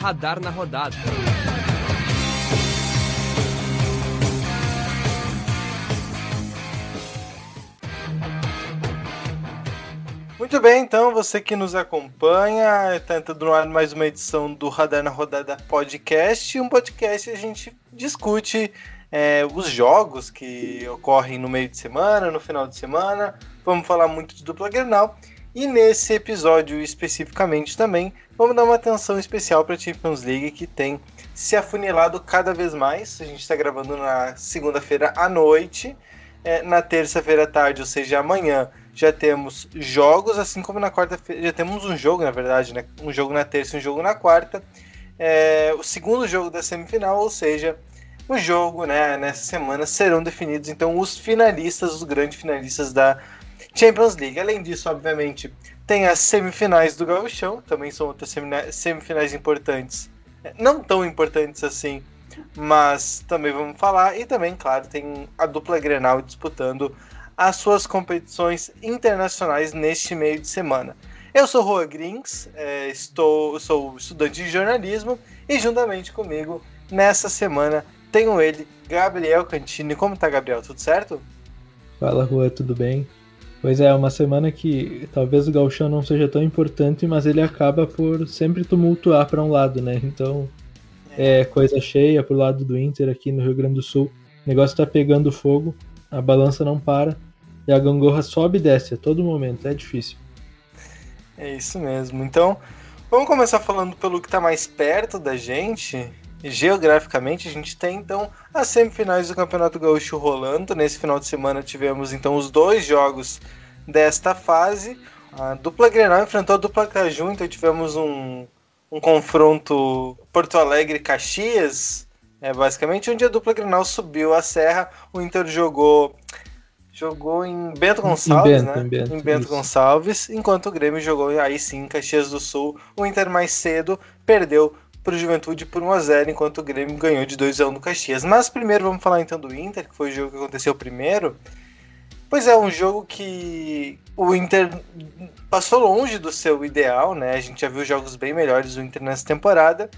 Radar na rodada. Muito bem, então, você que nos acompanha, está entrando no ar mais uma edição do Radar na Rodada Podcast. Um podcast a gente discute é, os jogos que ocorrem no meio de semana, no final de semana. Vamos falar muito de dupla Grenal. E nesse episódio especificamente também, vamos dar uma atenção especial para a Champions League que tem se afunilado cada vez mais. A gente está gravando na segunda-feira à noite. É, na terça-feira à tarde, ou seja, amanhã, já temos jogos, assim como na quarta-feira. Já temos um jogo, na verdade, né? Um jogo na terça e um jogo na quarta. É, o segundo jogo da semifinal, ou seja, o jogo né, nessa semana serão definidos então os finalistas, os grandes finalistas da Champions League. Além disso, obviamente, tem as semifinais do Gauchão, também são outras semifinais importantes. Não tão importantes assim, mas também vamos falar. E também, claro, tem a dupla Grenal disputando as suas competições internacionais neste meio de semana. Eu sou Roa Grings, é, estou, sou estudante de jornalismo e juntamente comigo nessa semana tenho ele, Gabriel Cantini. Como tá, Gabriel? Tudo certo? Fala, Rua, tudo bem? Pois é, uma semana que talvez o gauchão não seja tão importante, mas ele acaba por sempre tumultuar para um lado, né? Então, é. é coisa cheia pro lado do Inter aqui no Rio Grande do Sul. O negócio tá pegando fogo, a balança não para e a gangorra sobe e desce a todo momento, é difícil. É isso mesmo. Então, vamos começar falando pelo que tá mais perto da gente. Geograficamente, a gente tem então as semifinais do Campeonato Gaúcho rolando. Nesse final de semana tivemos então os dois jogos desta fase. A dupla Grenal enfrentou a dupla Caju, então tivemos um, um confronto Porto Alegre-Caxias, é, basicamente, onde a dupla Grenal subiu a serra. O Inter jogou jogou em Bento Gonçalves, em Bento, né? Em Bento, em Bento Gonçalves, enquanto o Grêmio jogou aí sim em Caxias do Sul. O Inter mais cedo perdeu para o Juventude por 1x0, enquanto o Grêmio ganhou de 2x1 no Caxias. Mas primeiro vamos falar então do Inter, que foi o jogo que aconteceu primeiro. Pois é, um jogo que o Inter passou longe do seu ideal, né? A gente já viu jogos bem melhores do Inter nessa temporada.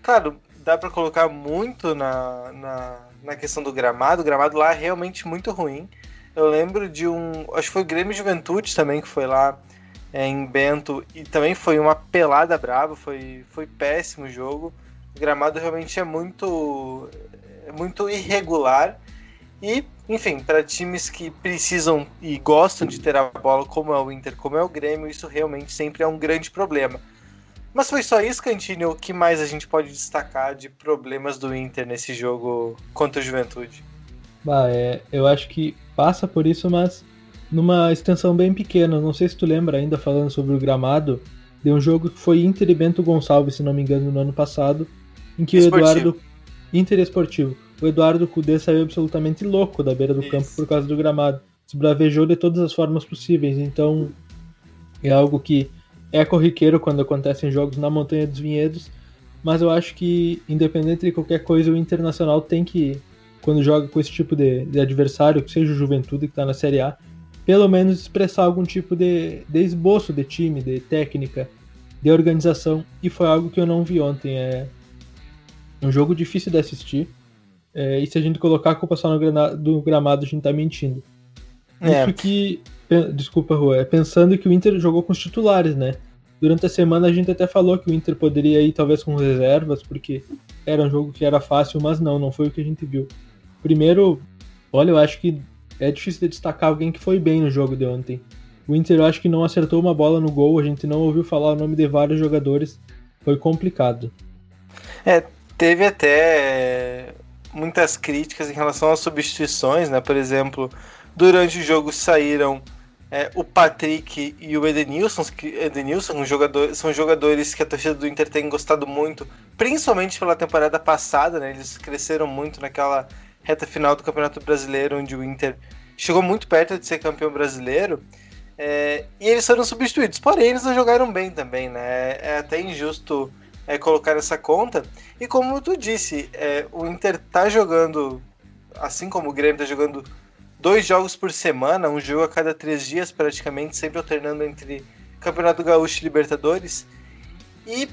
Claro, dá para colocar muito na, na, na, questão do gramado. O gramado lá é realmente muito ruim. Eu lembro de um. Acho que foi o Grêmio Juventude também que foi lá é, em Bento e também foi uma pelada brava, foi, foi péssimo o jogo. O gramado realmente é muito, é muito irregular. E, enfim, para times que precisam e gostam de ter a bola, como é o Inter, como é o Grêmio, isso realmente sempre é um grande problema. Mas foi só isso, Cantini? O que mais a gente pode destacar de problemas do Inter nesse jogo contra o Juventude? Bah, é, eu acho que passa por isso, mas numa extensão bem pequena. Não sei se tu lembra ainda falando sobre o gramado, de um jogo que foi Inter e Bento Gonçalves, se não me engano, no ano passado, em que Esportivo. o Eduardo Inter Esportivo, o Eduardo Cudê saiu absolutamente louco da beira do Isso. campo por causa do gramado. Se bravejou de todas as formas possíveis. Então, é algo que é corriqueiro quando acontece em jogos na Montanha dos Vinhedos, mas eu acho que, independente de qualquer coisa, o Internacional tem que, quando joga com esse tipo de, de adversário, que seja o Juventude que está na Série A, pelo menos expressar algum tipo de, de esboço de time, de técnica, de organização, e foi algo que eu não vi ontem. É um jogo difícil de assistir, é, e se a gente colocar a culpa só no granado, do gramado, a gente tá mentindo. É. Isso que, desculpa, Rua, é pensando que o Inter jogou com os titulares, né? Durante a semana a gente até falou que o Inter poderia ir talvez com reservas, porque era um jogo que era fácil, mas não, não foi o que a gente viu. Primeiro, olha, eu acho que é difícil de destacar alguém que foi bem no jogo de ontem. O Inter eu acho que não acertou uma bola no gol, a gente não ouviu falar o nome de vários jogadores, foi complicado. É, teve até muitas críticas em relação às substituições, né? Por exemplo, durante o jogo saíram é, o Patrick e o Edenilson, que Edenilson um jogador, são jogadores que a torcida do Inter tem gostado muito, principalmente pela temporada passada, né? Eles cresceram muito naquela reta final do Campeonato Brasileiro, onde o Inter chegou muito perto de ser campeão brasileiro. É, e eles foram substituídos, porém eles não jogaram bem também, né? É até injusto é, colocar essa conta. E como tu disse, é, o Inter tá jogando, assim como o Grêmio tá jogando dois jogos por semana, um jogo a cada três dias praticamente, sempre alternando entre Campeonato Gaúcho e Libertadores. E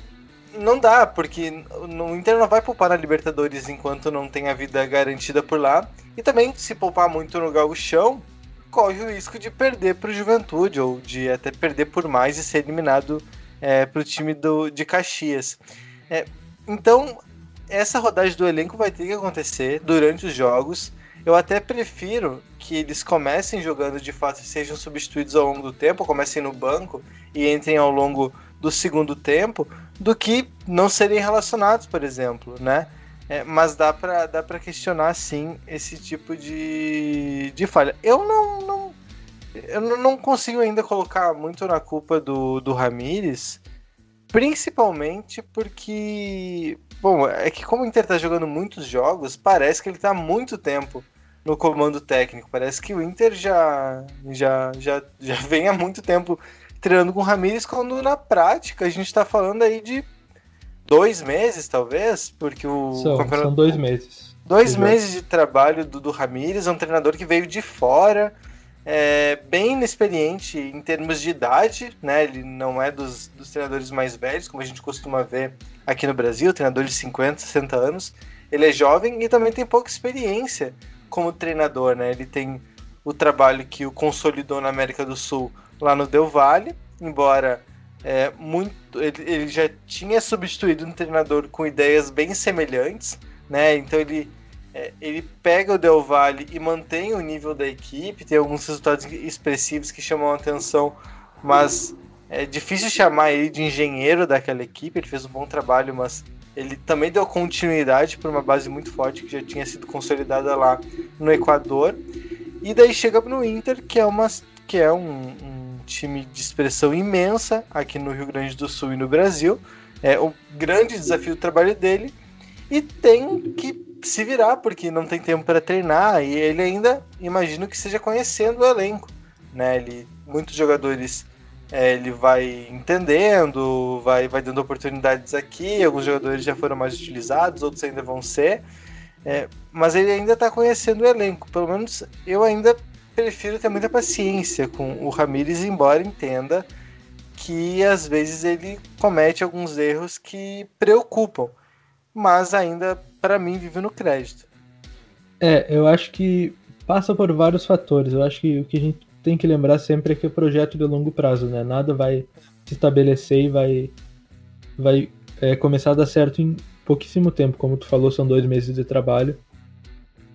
não dá, porque o Inter não vai poupar na Libertadores enquanto não tem a vida garantida por lá. E também, se poupar muito no Gauchão, corre o risco de perder para o Juventude, ou de até perder por mais e ser eliminado é, para o time do, de Caxias. É, então, essa rodagem do elenco vai ter que acontecer durante os jogos. Eu até prefiro que eles comecem jogando de fato e sejam substituídos ao longo do tempo, comecem no banco e entrem ao longo do segundo tempo, do que não serem relacionados, por exemplo, né? É, mas dá para dá pra questionar, sim, esse tipo de, de falha. Eu não, não, eu não consigo ainda colocar muito na culpa do, do Ramires, principalmente porque, bom, é que como o Inter tá jogando muitos jogos, parece que ele tá há muito tempo no comando técnico. Parece que o Inter já, já, já, já vem há muito tempo treinando com o Ramires, quando na prática a gente está falando aí de dois meses, talvez, porque o são, campeonato... são dois meses. Dois Exato. meses de trabalho do, do Ramires, um treinador que veio de fora, é, bem inexperiente em termos de idade, né? Ele não é dos, dos treinadores mais velhos, como a gente costuma ver aqui no Brasil, treinador de 50, 60 anos. Ele é jovem e também tem pouca experiência como treinador, né? Ele tem o trabalho que o consolidou na América do Sul lá no Del Valle, embora é, muito, ele, ele, já tinha substituído um treinador com ideias bem semelhantes, né? Então ele, é, ele pega o Del Valle e mantém o nível da equipe, tem alguns resultados expressivos que chamam a atenção, mas é difícil chamar ele de engenheiro daquela equipe, ele fez um bom trabalho, mas ele também deu continuidade para uma base muito forte que já tinha sido consolidada lá no Equador. E daí chega no Inter, que é, uma, que é um, um time de expressão imensa aqui no Rio Grande do Sul e no Brasil. É o grande desafio do trabalho dele. E tem que se virar, porque não tem tempo para treinar. E ele ainda, imagino que esteja conhecendo o elenco. Né? Ele, muitos jogadores é, ele vai entendendo, vai, vai dando oportunidades aqui. Alguns jogadores já foram mais utilizados, outros ainda vão ser. É, mas ele ainda está conhecendo o elenco. Pelo menos eu ainda prefiro ter muita paciência com o Ramires, embora entenda que às vezes ele comete alguns erros que preocupam. Mas ainda, para mim, vive no crédito. É, eu acho que passa por vários fatores. Eu acho que o que a gente tem que lembrar sempre é que é projeto de longo prazo, né? Nada vai se estabelecer e vai, vai é, começar a dar certo em pouquíssimo tempo. Como tu falou, são dois meses de trabalho.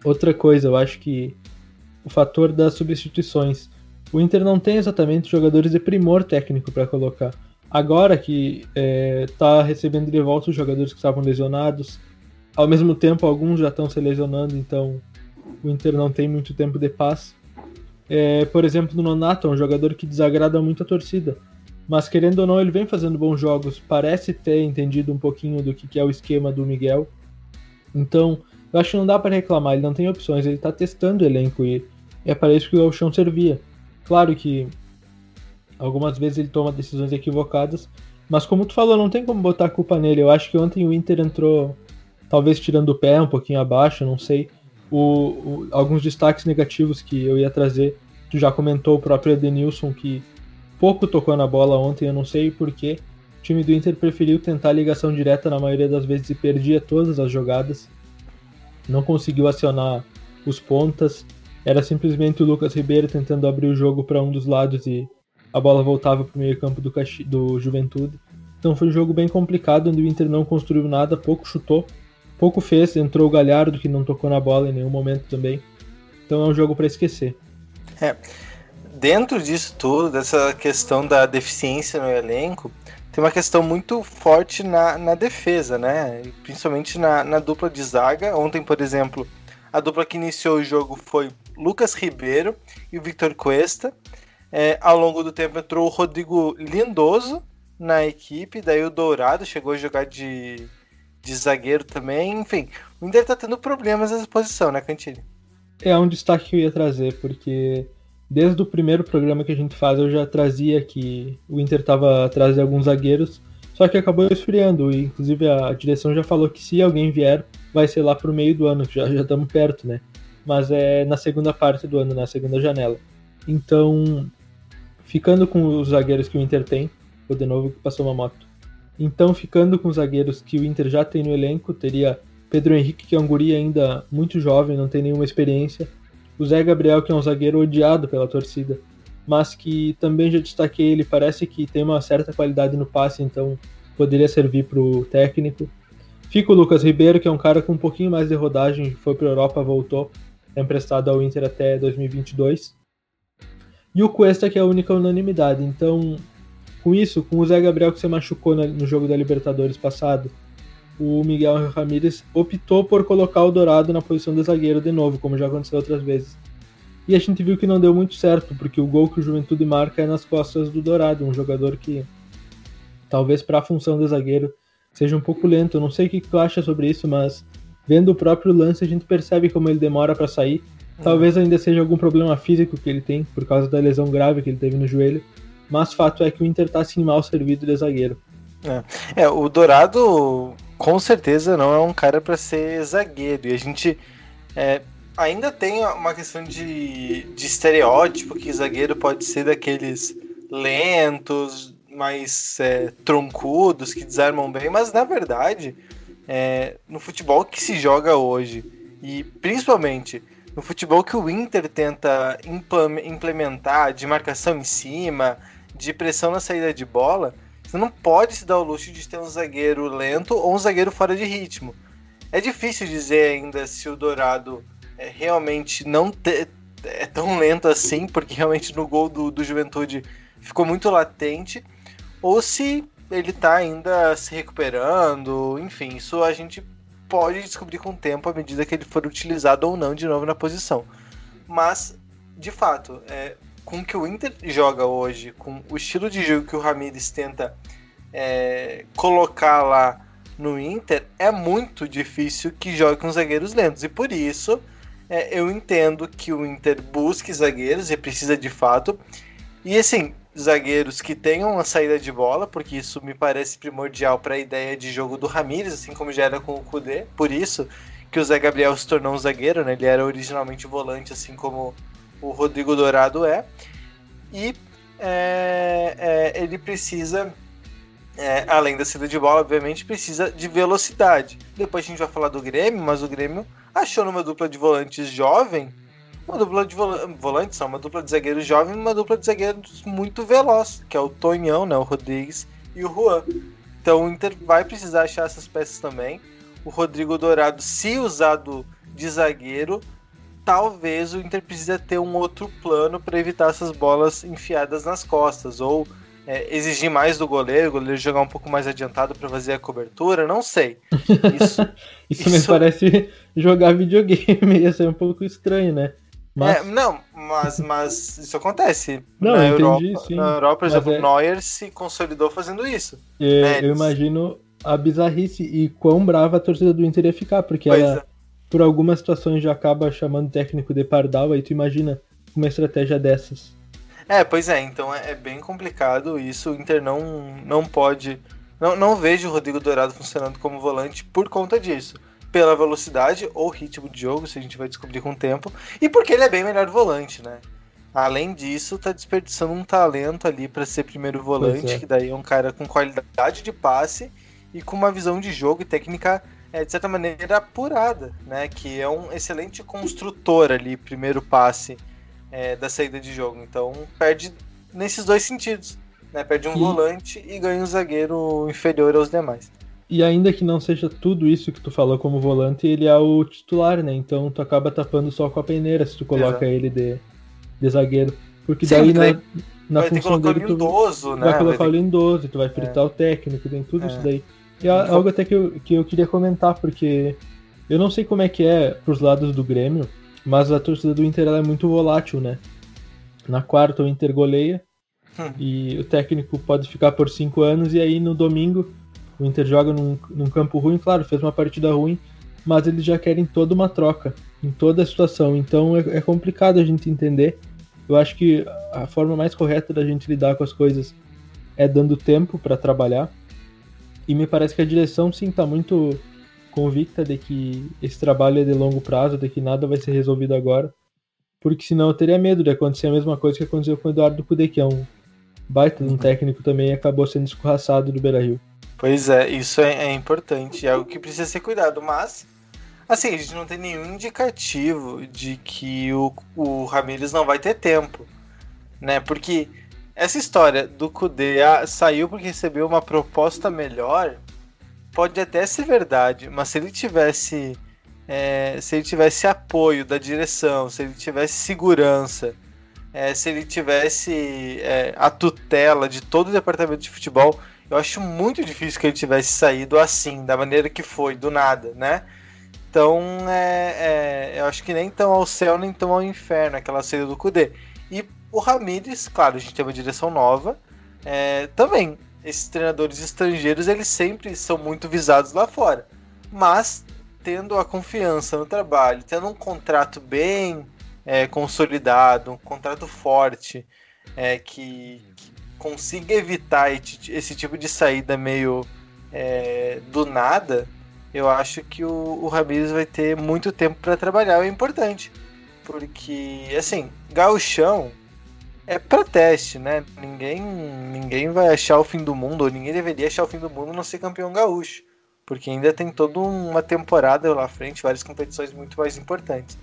Outra coisa, eu acho que o fator das substituições. O Inter não tem exatamente jogadores de primor técnico para colocar. Agora que está é, recebendo de volta os jogadores que estavam lesionados, ao mesmo tempo alguns já estão se lesionando, então o Inter não tem muito tempo de paz. É, por exemplo, no Nonato, é um jogador que desagrada muito a torcida. Mas querendo ou não, ele vem fazendo bons jogos, parece ter entendido um pouquinho do que é o esquema do Miguel. Então, eu acho que não dá para reclamar, ele não tem opções, ele está testando o elenco e é para isso que o Galchão servia. Claro que algumas vezes ele toma decisões equivocadas, mas como tu falou, não tem como botar a culpa nele. Eu acho que ontem o Inter entrou, talvez tirando o pé um pouquinho abaixo, não sei o, o, alguns destaques negativos que eu ia trazer. Tu já comentou o próprio Edenilson, que pouco tocou na bola ontem, eu não sei porquê. O time do Inter preferiu tentar ligação direta na maioria das vezes e perdia todas as jogadas. Não conseguiu acionar os pontas. Era simplesmente o Lucas Ribeiro tentando abrir o jogo para um dos lados e a bola voltava para o meio-campo do, do Juventude. Então foi um jogo bem complicado, onde o Inter não construiu nada, pouco chutou pouco fez, entrou o Galhardo que não tocou na bola em nenhum momento também. Então é um jogo para esquecer. É. Dentro disso tudo, dessa questão da deficiência no elenco, tem uma questão muito forte na, na defesa, né? Principalmente na, na dupla de zaga. Ontem, por exemplo, a dupla que iniciou o jogo foi Lucas Ribeiro e o Victor Cuesta. É, ao longo do tempo entrou o Rodrigo Lindoso na equipe, daí o Dourado chegou a jogar de de zagueiro também. Enfim, o Inter tá tendo problemas nessa posição, né, Cantini? É um destaque que eu ia trazer, porque desde o primeiro programa que a gente faz eu já trazia que o Inter estava atrás de alguns zagueiros, só que acabou esfriando. E, inclusive a direção já falou que se alguém vier, vai ser lá pro meio do ano, já estamos perto, né? Mas é na segunda parte do ano, na segunda janela. Então, ficando com os zagueiros que o Inter tem, vou de novo que passou uma moto. Então, ficando com os zagueiros que o Inter já tem no elenco, teria Pedro Henrique, que é um guri ainda muito jovem, não tem nenhuma experiência. O Zé Gabriel, que é um zagueiro odiado pela torcida, mas que também já destaquei, ele parece que tem uma certa qualidade no passe, então poderia servir para o técnico. Fica o Lucas Ribeiro, que é um cara com um pouquinho mais de rodagem, foi para a Europa, voltou, é emprestado ao Inter até 2022. E o Cuesta, que é a única unanimidade. Então, com isso, com o Zé Gabriel que se machucou no jogo da Libertadores passado, o Miguel Ramírez optou por colocar o Dourado na posição de zagueiro de novo, como já aconteceu outras vezes. E a gente viu que não deu muito certo, porque o gol que o Juventude marca é nas costas do Dourado, um jogador que talvez para a função de zagueiro seja um pouco lento. Eu não sei o que tu acha sobre isso, mas vendo o próprio lance a gente percebe como ele demora para sair. Talvez ainda seja algum problema físico que ele tem por causa da lesão grave que ele teve no joelho, mas fato é que o Inter tá assim mal servido de zagueiro. É, é o Dourado com certeza não é um cara para ser zagueiro. E a gente é, ainda tem uma questão de, de estereótipo que zagueiro pode ser daqueles lentos, mais é, troncudos, que desarmam bem, mas na verdade, é, no futebol que se joga hoje, e principalmente no futebol que o Inter tenta implementar de marcação em cima, de pressão na saída de bola, você não pode se dar o luxo de ter um zagueiro lento ou um zagueiro fora de ritmo. É difícil dizer ainda se o Dourado é, realmente não te, é tão lento assim, porque realmente no gol do, do Juventude ficou muito latente, ou se ele está ainda se recuperando, enfim, isso a gente pode descobrir com o tempo à medida que ele for utilizado ou não de novo na posição. Mas, de fato, é, com o que o Inter joga hoje, com o estilo de jogo que o Ramires tenta é, colocar lá no Inter, é muito difícil que jogue com zagueiros lentos. E por isso é, eu entendo que o Inter busque zagueiros e precisa de fato. E assim, zagueiros que tenham uma saída de bola, porque isso me parece primordial para a ideia de jogo do Ramires, assim como já era com o Kudê. Por isso que o Zé Gabriel se tornou um zagueiro, né? Ele era originalmente volante, assim como o Rodrigo Dourado é. E é, é, ele precisa, é, além da saída de bola, obviamente, precisa de velocidade. Depois a gente vai falar do Grêmio, mas o Grêmio achou numa dupla de volantes jovem, uma dupla de volantes, uma dupla de zagueiros jovem uma dupla de zagueiros muito veloz, que é o Tonhão, né, o Rodrigues e o Juan. Então o Inter vai precisar achar essas peças também. O Rodrigo Dourado, se usado de zagueiro, talvez o Inter precisa ter um outro plano para evitar essas bolas enfiadas nas costas ou é, exigir mais do goleiro, o goleiro jogar um pouco mais adiantado para fazer a cobertura, não sei. Isso, isso, isso, me parece jogar videogame, ia ser um pouco estranho, né? Mas... É, não, mas, mas isso acontece. Não, na, entendi, Europa, sim. na Europa, por exemplo, é... Neuer se consolidou fazendo isso. É, né? Eu imagino a bizarrice e quão brava a torcida do Inter ia ficar, porque pois ela é por algumas situações já acaba chamando o técnico de pardal, aí tu imagina uma estratégia dessas. É, pois é, então é, é bem complicado isso. O Inter não, não pode. Não, não vejo o Rodrigo Dourado funcionando como volante por conta disso. Pela velocidade ou ritmo de jogo, se a gente vai descobrir com o tempo. E porque ele é bem melhor volante, né? Além disso, tá desperdiçando um talento ali para ser primeiro volante, é. que daí é um cara com qualidade de passe e com uma visão de jogo e técnica é, de certa maneira, apurada, né? Que é um excelente construtor ali, primeiro passe é, da saída de jogo. Então, perde nesses dois sentidos. Né? Perde um e... volante e ganha um zagueiro inferior aos demais. E ainda que não seja tudo isso que tu falou como volante, ele é o titular, né? Então tu acaba tapando só com a peneira se tu coloca Exato. ele de, de zagueiro. Porque Sim, daí na, na função dele tu lindoso, né? vai colocar o lindoso, tu vai fritar é. o técnico, tem tudo é. isso daí. E é algo até que eu, que eu queria comentar, porque eu não sei como é que é pros lados do Grêmio, mas a torcida do Inter é muito volátil, né? Na quarta o Inter goleia hum. e o técnico pode ficar por cinco anos e aí no domingo o Inter joga num, num campo ruim, claro, fez uma partida ruim, mas eles já querem toda uma troca em toda a situação, então é, é complicado a gente entender. Eu acho que a forma mais correta da gente lidar com as coisas é dando tempo para trabalhar e me parece que a direção, sim, tá muito convicta de que esse trabalho é de longo prazo, de que nada vai ser resolvido agora. Porque senão eu teria medo de acontecer a mesma coisa que aconteceu com o Eduardo Cudê, que é um baita de um técnico também e acabou sendo escorraçado do Beira-Rio. Pois é, isso é, é importante, é algo que precisa ser cuidado, mas assim, a gente não tem nenhum indicativo de que o, o Ramires não vai ter tempo, né? Porque essa história do Kudê ah, saiu porque recebeu uma proposta melhor, pode até ser verdade, mas se ele tivesse é, se ele tivesse apoio da direção, se ele tivesse segurança, é, se ele tivesse é, a tutela de todo o departamento de futebol, eu acho muito difícil que ele tivesse saído assim, da maneira que foi, do nada, né? Então, é, é, eu acho que nem tão ao céu, nem tão ao inferno, aquela saída do Kudê. E o Ramires, claro, a gente tem uma direção nova. É, também, esses treinadores estrangeiros, eles sempre são muito visados lá fora. Mas, tendo a confiança no trabalho, tendo um contrato bem é, consolidado, um contrato forte, é, que, que, consiga evitar esse tipo de saída meio é, do nada, eu acho que o, o Ramires vai ter muito tempo para trabalhar, é importante. Porque, assim, gauchão é para teste, né? Ninguém, ninguém vai achar o fim do mundo, ou ninguém deveria achar o fim do mundo não ser campeão gaúcho. Porque ainda tem toda uma temporada lá à frente, várias competições muito mais importantes.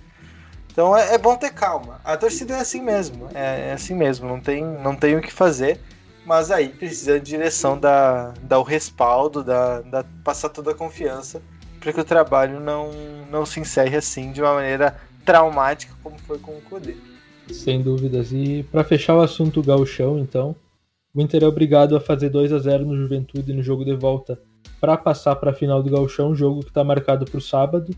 Então é, é bom ter calma. A torcida é assim mesmo, é, é, assim mesmo, não tem, não tem o que fazer. Mas aí precisa de direção dar, dar o respaldo, dar, dar, passar toda a confiança para que o trabalho não, não se encerre assim de uma maneira traumática como foi com o Codê. Sem dúvidas. E para fechar o assunto gauchão, então, o Inter é obrigado a fazer 2 a 0 no Juventude no jogo de volta para passar para a final do gauchão, jogo que está marcado para o sábado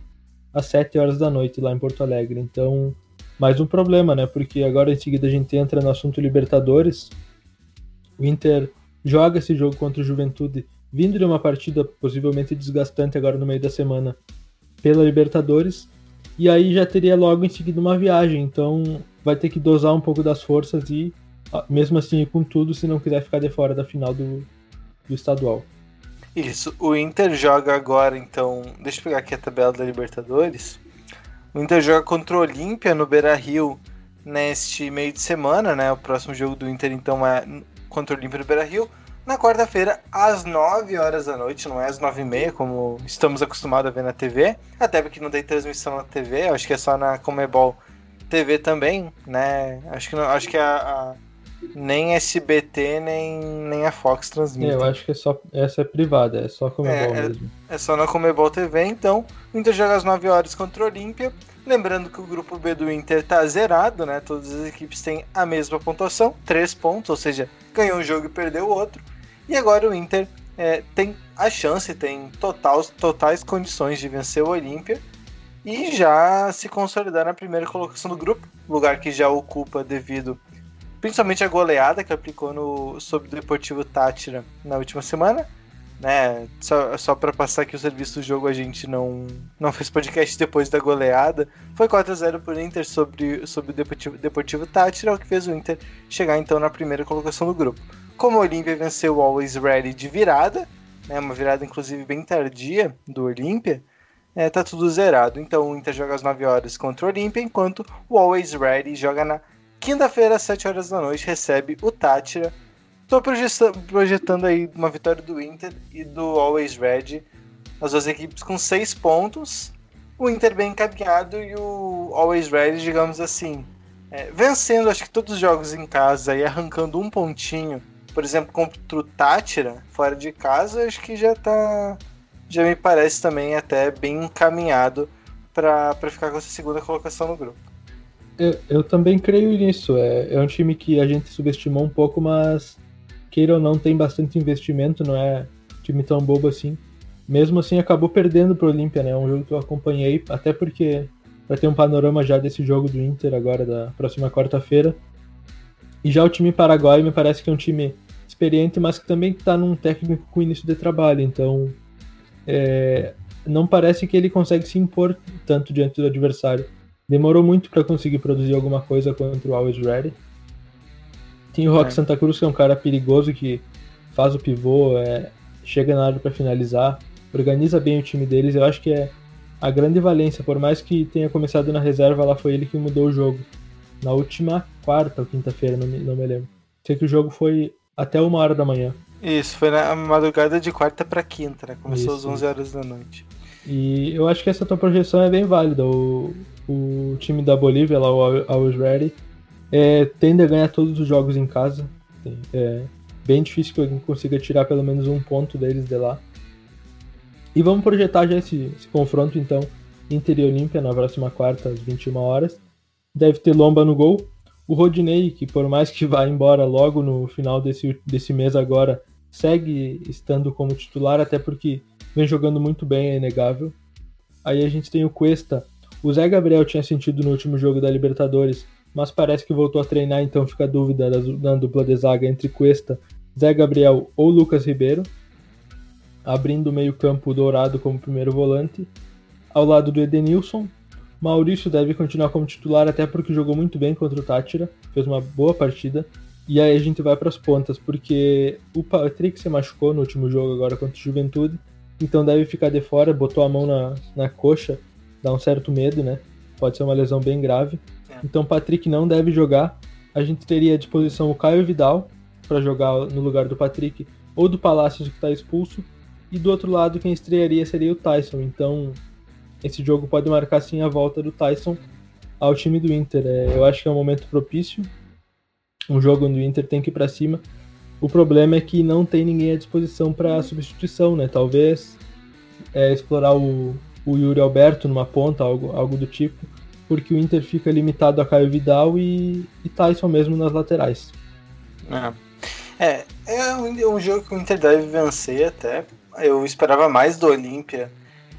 às 7 horas da noite lá em Porto Alegre. Então, mais um problema, né? Porque agora em seguida a gente entra no assunto Libertadores. O Inter joga esse jogo contra o Juventude, vindo de uma partida possivelmente desgastante agora no meio da semana pela Libertadores, e aí já teria logo em seguida uma viagem. Então, vai ter que dosar um pouco das forças e, ah, mesmo assim, com tudo se não quiser ficar de fora da final do, do estadual. Isso, o Inter joga agora, então. Deixa eu pegar aqui a tabela da Libertadores. O Inter joga contra o Olímpia no Beira Rio neste meio de semana, né? O próximo jogo do Inter, então, é contra o Olímpia no Beira Rio. Na quarta-feira, às 9 horas da noite, não é às 9 e meia, como estamos acostumados a ver na TV. Até porque não tem transmissão na TV, acho que é só na Comebol TV também, né? Acho que, não, acho que a, a nem SBT nem, nem a Fox transmite. É, eu acho que é só, essa é privada, é só Comebol é, mesmo. É, é só na Comebol TV, então o Inter joga às 9 horas contra o Olímpia. Lembrando que o grupo B do Inter tá zerado, né? Todas as equipes têm a mesma pontuação, 3 pontos, ou seja, ganhou um jogo e perdeu o outro. E agora o Inter é, tem a chance, tem total, totais condições de vencer o Olímpia e já se consolidar na primeira colocação do grupo, lugar que já ocupa devido principalmente a goleada que aplicou no sobre o Deportivo Tátira na última semana. Né, só, só para passar aqui o serviço do jogo, a gente não, não fez podcast depois da goleada. Foi 4 a 0 por Inter sobre, sobre o Deportivo, Deportivo Tátira, o que fez o Inter chegar então na primeira colocação do grupo. Como o Olímpia venceu o Always Ready de virada, né, uma virada inclusive bem tardia do Olímpia, é, tá tudo zerado. Então o Inter joga às 9 horas contra o Olímpia, enquanto o Always Ready joga na quinta-feira às 7 horas da noite, recebe o Tátira. Tô projetando aí uma vitória do Inter e do Always Ready. As duas equipes com 6 pontos. O Inter bem encaminhado e o Always Ready, digamos assim, é, vencendo acho que todos os jogos em casa e arrancando um pontinho. Por exemplo, contra o Tátira, fora de casa, acho que já tá já me parece também até bem encaminhado para ficar com essa segunda colocação no grupo. Eu, eu também creio nisso. É, é um time que a gente subestimou um pouco, mas queira ou não, tem bastante investimento, não é time tão bobo assim. Mesmo assim, acabou perdendo pro Olímpia, né? É um jogo que eu acompanhei, até porque vai ter um panorama já desse jogo do Inter agora, da próxima quarta-feira. E já o time paraguaio me parece que é um time experiente, mas que também está num técnico com início de trabalho, então é, não parece que ele consegue se impor tanto diante do adversário. Demorou muito para conseguir produzir alguma coisa contra o Always Ready. Tem o Rock é. Santa Cruz, que é um cara perigoso que faz o pivô, é, chega na área para finalizar. organiza bem o time deles. Eu acho que é a grande valência, por mais que tenha começado na reserva, lá foi ele que mudou o jogo. Na última quarta ou quinta-feira, não, me, não me lembro. Sei que o jogo foi até uma hora da manhã. Isso, foi na madrugada de quarta para quinta, né? Começou Isso. às 11 horas da noite. E eu acho que essa tua projeção é bem válida. O, o time da Bolívia, lá, o Always Ready, é, tende a ganhar todos os jogos em casa. É bem difícil que alguém consiga tirar pelo menos um ponto deles de lá. E vamos projetar já esse, esse confronto, então, Inter e Olímpia na próxima quarta, às 21 horas. Deve ter Lomba no gol. O Rodinei, que por mais que vá embora logo no final desse, desse mês agora, segue estando como titular, até porque vem jogando muito bem, é inegável. Aí a gente tem o Cuesta. O Zé Gabriel tinha sentido no último jogo da Libertadores, mas parece que voltou a treinar, então fica a dúvida da, dupla de zaga entre Cuesta, Zé Gabriel ou Lucas Ribeiro. Abrindo o meio-campo dourado como primeiro volante. Ao lado do Edenilson, Maurício deve continuar como titular, até porque jogou muito bem contra o Tátira, fez uma boa partida. E aí a gente vai para as pontas, porque o Patrick se machucou no último jogo agora contra o Juventude, então deve ficar de fora, botou a mão na, na coxa, dá um certo medo, né? Pode ser uma lesão bem grave. É. Então Patrick não deve jogar. A gente teria à disposição o Caio Vidal para jogar no lugar do Patrick, ou do Palácios que está expulso, e do outro lado quem estrearia seria o Tyson. Então esse jogo pode marcar sim a volta do Tyson ao time do Inter. É, eu acho que é um momento propício. Um jogo onde o Inter tem que ir para cima. O problema é que não tem ninguém à disposição para substituição, né? Talvez é, explorar o, o Yuri Alberto numa ponta, algo, algo do tipo, porque o Inter fica limitado a Caio Vidal e, e Tyson mesmo nas laterais. É, é, é um, um jogo que o Inter deve vencer até. Eu esperava mais do Olímpia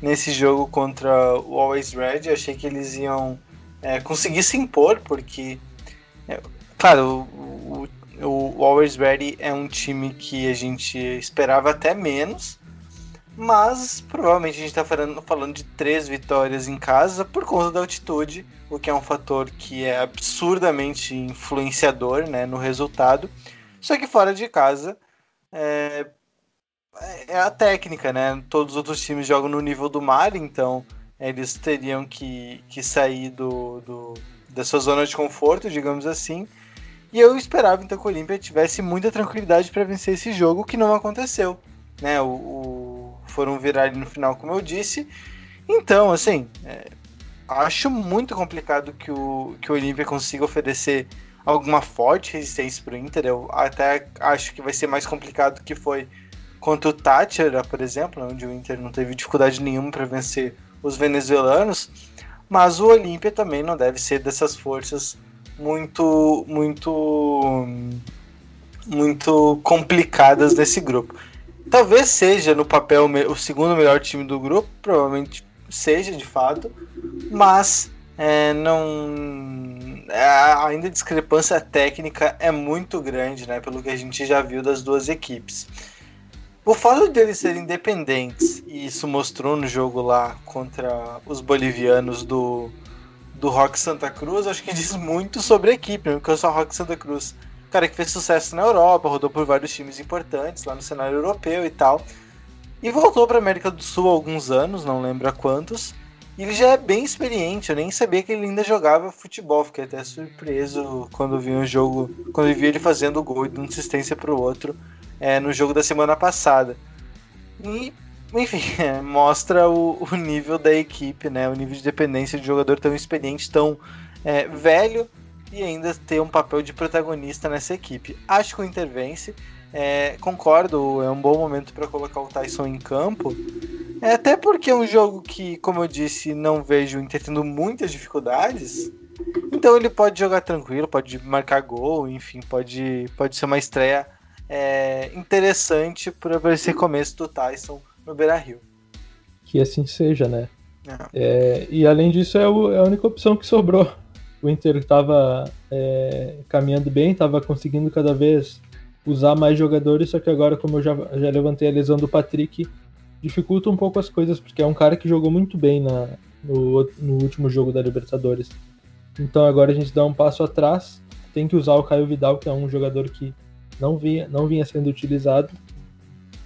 nesse jogo contra o Always Red. Eu achei que eles iam é, conseguir se impor, porque, é, claro, o, o, o Always Ready é um time que a gente esperava até menos, mas provavelmente a gente está falando, falando de três vitórias em casa por conta da altitude, o que é um fator que é absurdamente influenciador né, no resultado. Só que fora de casa, é, é, a técnica, né? Todos os outros times jogam no nível do mar, então eles teriam que, que sair do, do, da sua zona de conforto, digamos assim. E eu esperava então que o Olímpia tivesse muita tranquilidade para vencer esse jogo, que não aconteceu. Né? O, o, foram virar ali no final, como eu disse. Então, assim, é, acho muito complicado que o, que o Olímpia consiga oferecer alguma forte resistência para o Inter. Eu até acho que vai ser mais complicado que foi contra o Tátira, por exemplo, onde o Inter não teve dificuldade nenhuma para vencer os venezuelanos, mas o Olímpia também não deve ser dessas forças muito muito muito complicadas desse grupo. Talvez seja no papel o segundo melhor time do grupo, provavelmente seja de fato, mas é, não é, ainda a discrepância técnica é muito grande, né, pelo que a gente já viu das duas equipes. O fato deles serem independentes, e isso mostrou no jogo lá contra os bolivianos do, do Rock Santa Cruz, acho que diz muito sobre a equipe, porque eu sou Rock Santa Cruz. Cara que fez sucesso na Europa, rodou por vários times importantes lá no cenário europeu e tal. E voltou para América do Sul há alguns anos, não lembro há quantos. E ele já é bem experiente, eu nem sabia que ele ainda jogava futebol, fiquei até surpreso quando vi um jogo, quando vi ele fazendo gol e dando assistência para o outro é, no jogo da semana passada. E, enfim, é, mostra o, o, nível da equipe, né? O nível de dependência de jogador tão experiente, tão é, velho e ainda ter um papel de protagonista nessa equipe. Acho que o Intervence, é, concordo, é um bom momento para colocar o Tyson em campo. É, até porque é um jogo que, como eu disse, não vejo o Inter tendo muitas dificuldades. Então ele pode jogar tranquilo, pode marcar gol, enfim, pode, pode ser uma estreia é, interessante para esse começo do Tyson no Beira Rio. Que assim seja, né? É. É, e além disso, é, o, é, a única opção que sobrou. O Inter estava é, caminhando bem, estava conseguindo cada vez usar mais jogadores, só que agora, como eu já, já levantei a lesão do Patrick, dificulta um pouco as coisas, porque é um cara que jogou muito bem na, no, no último jogo da Libertadores. Então agora a gente dá um passo atrás, tem que usar o Caio Vidal, que é um jogador que não vinha, não vinha sendo utilizado.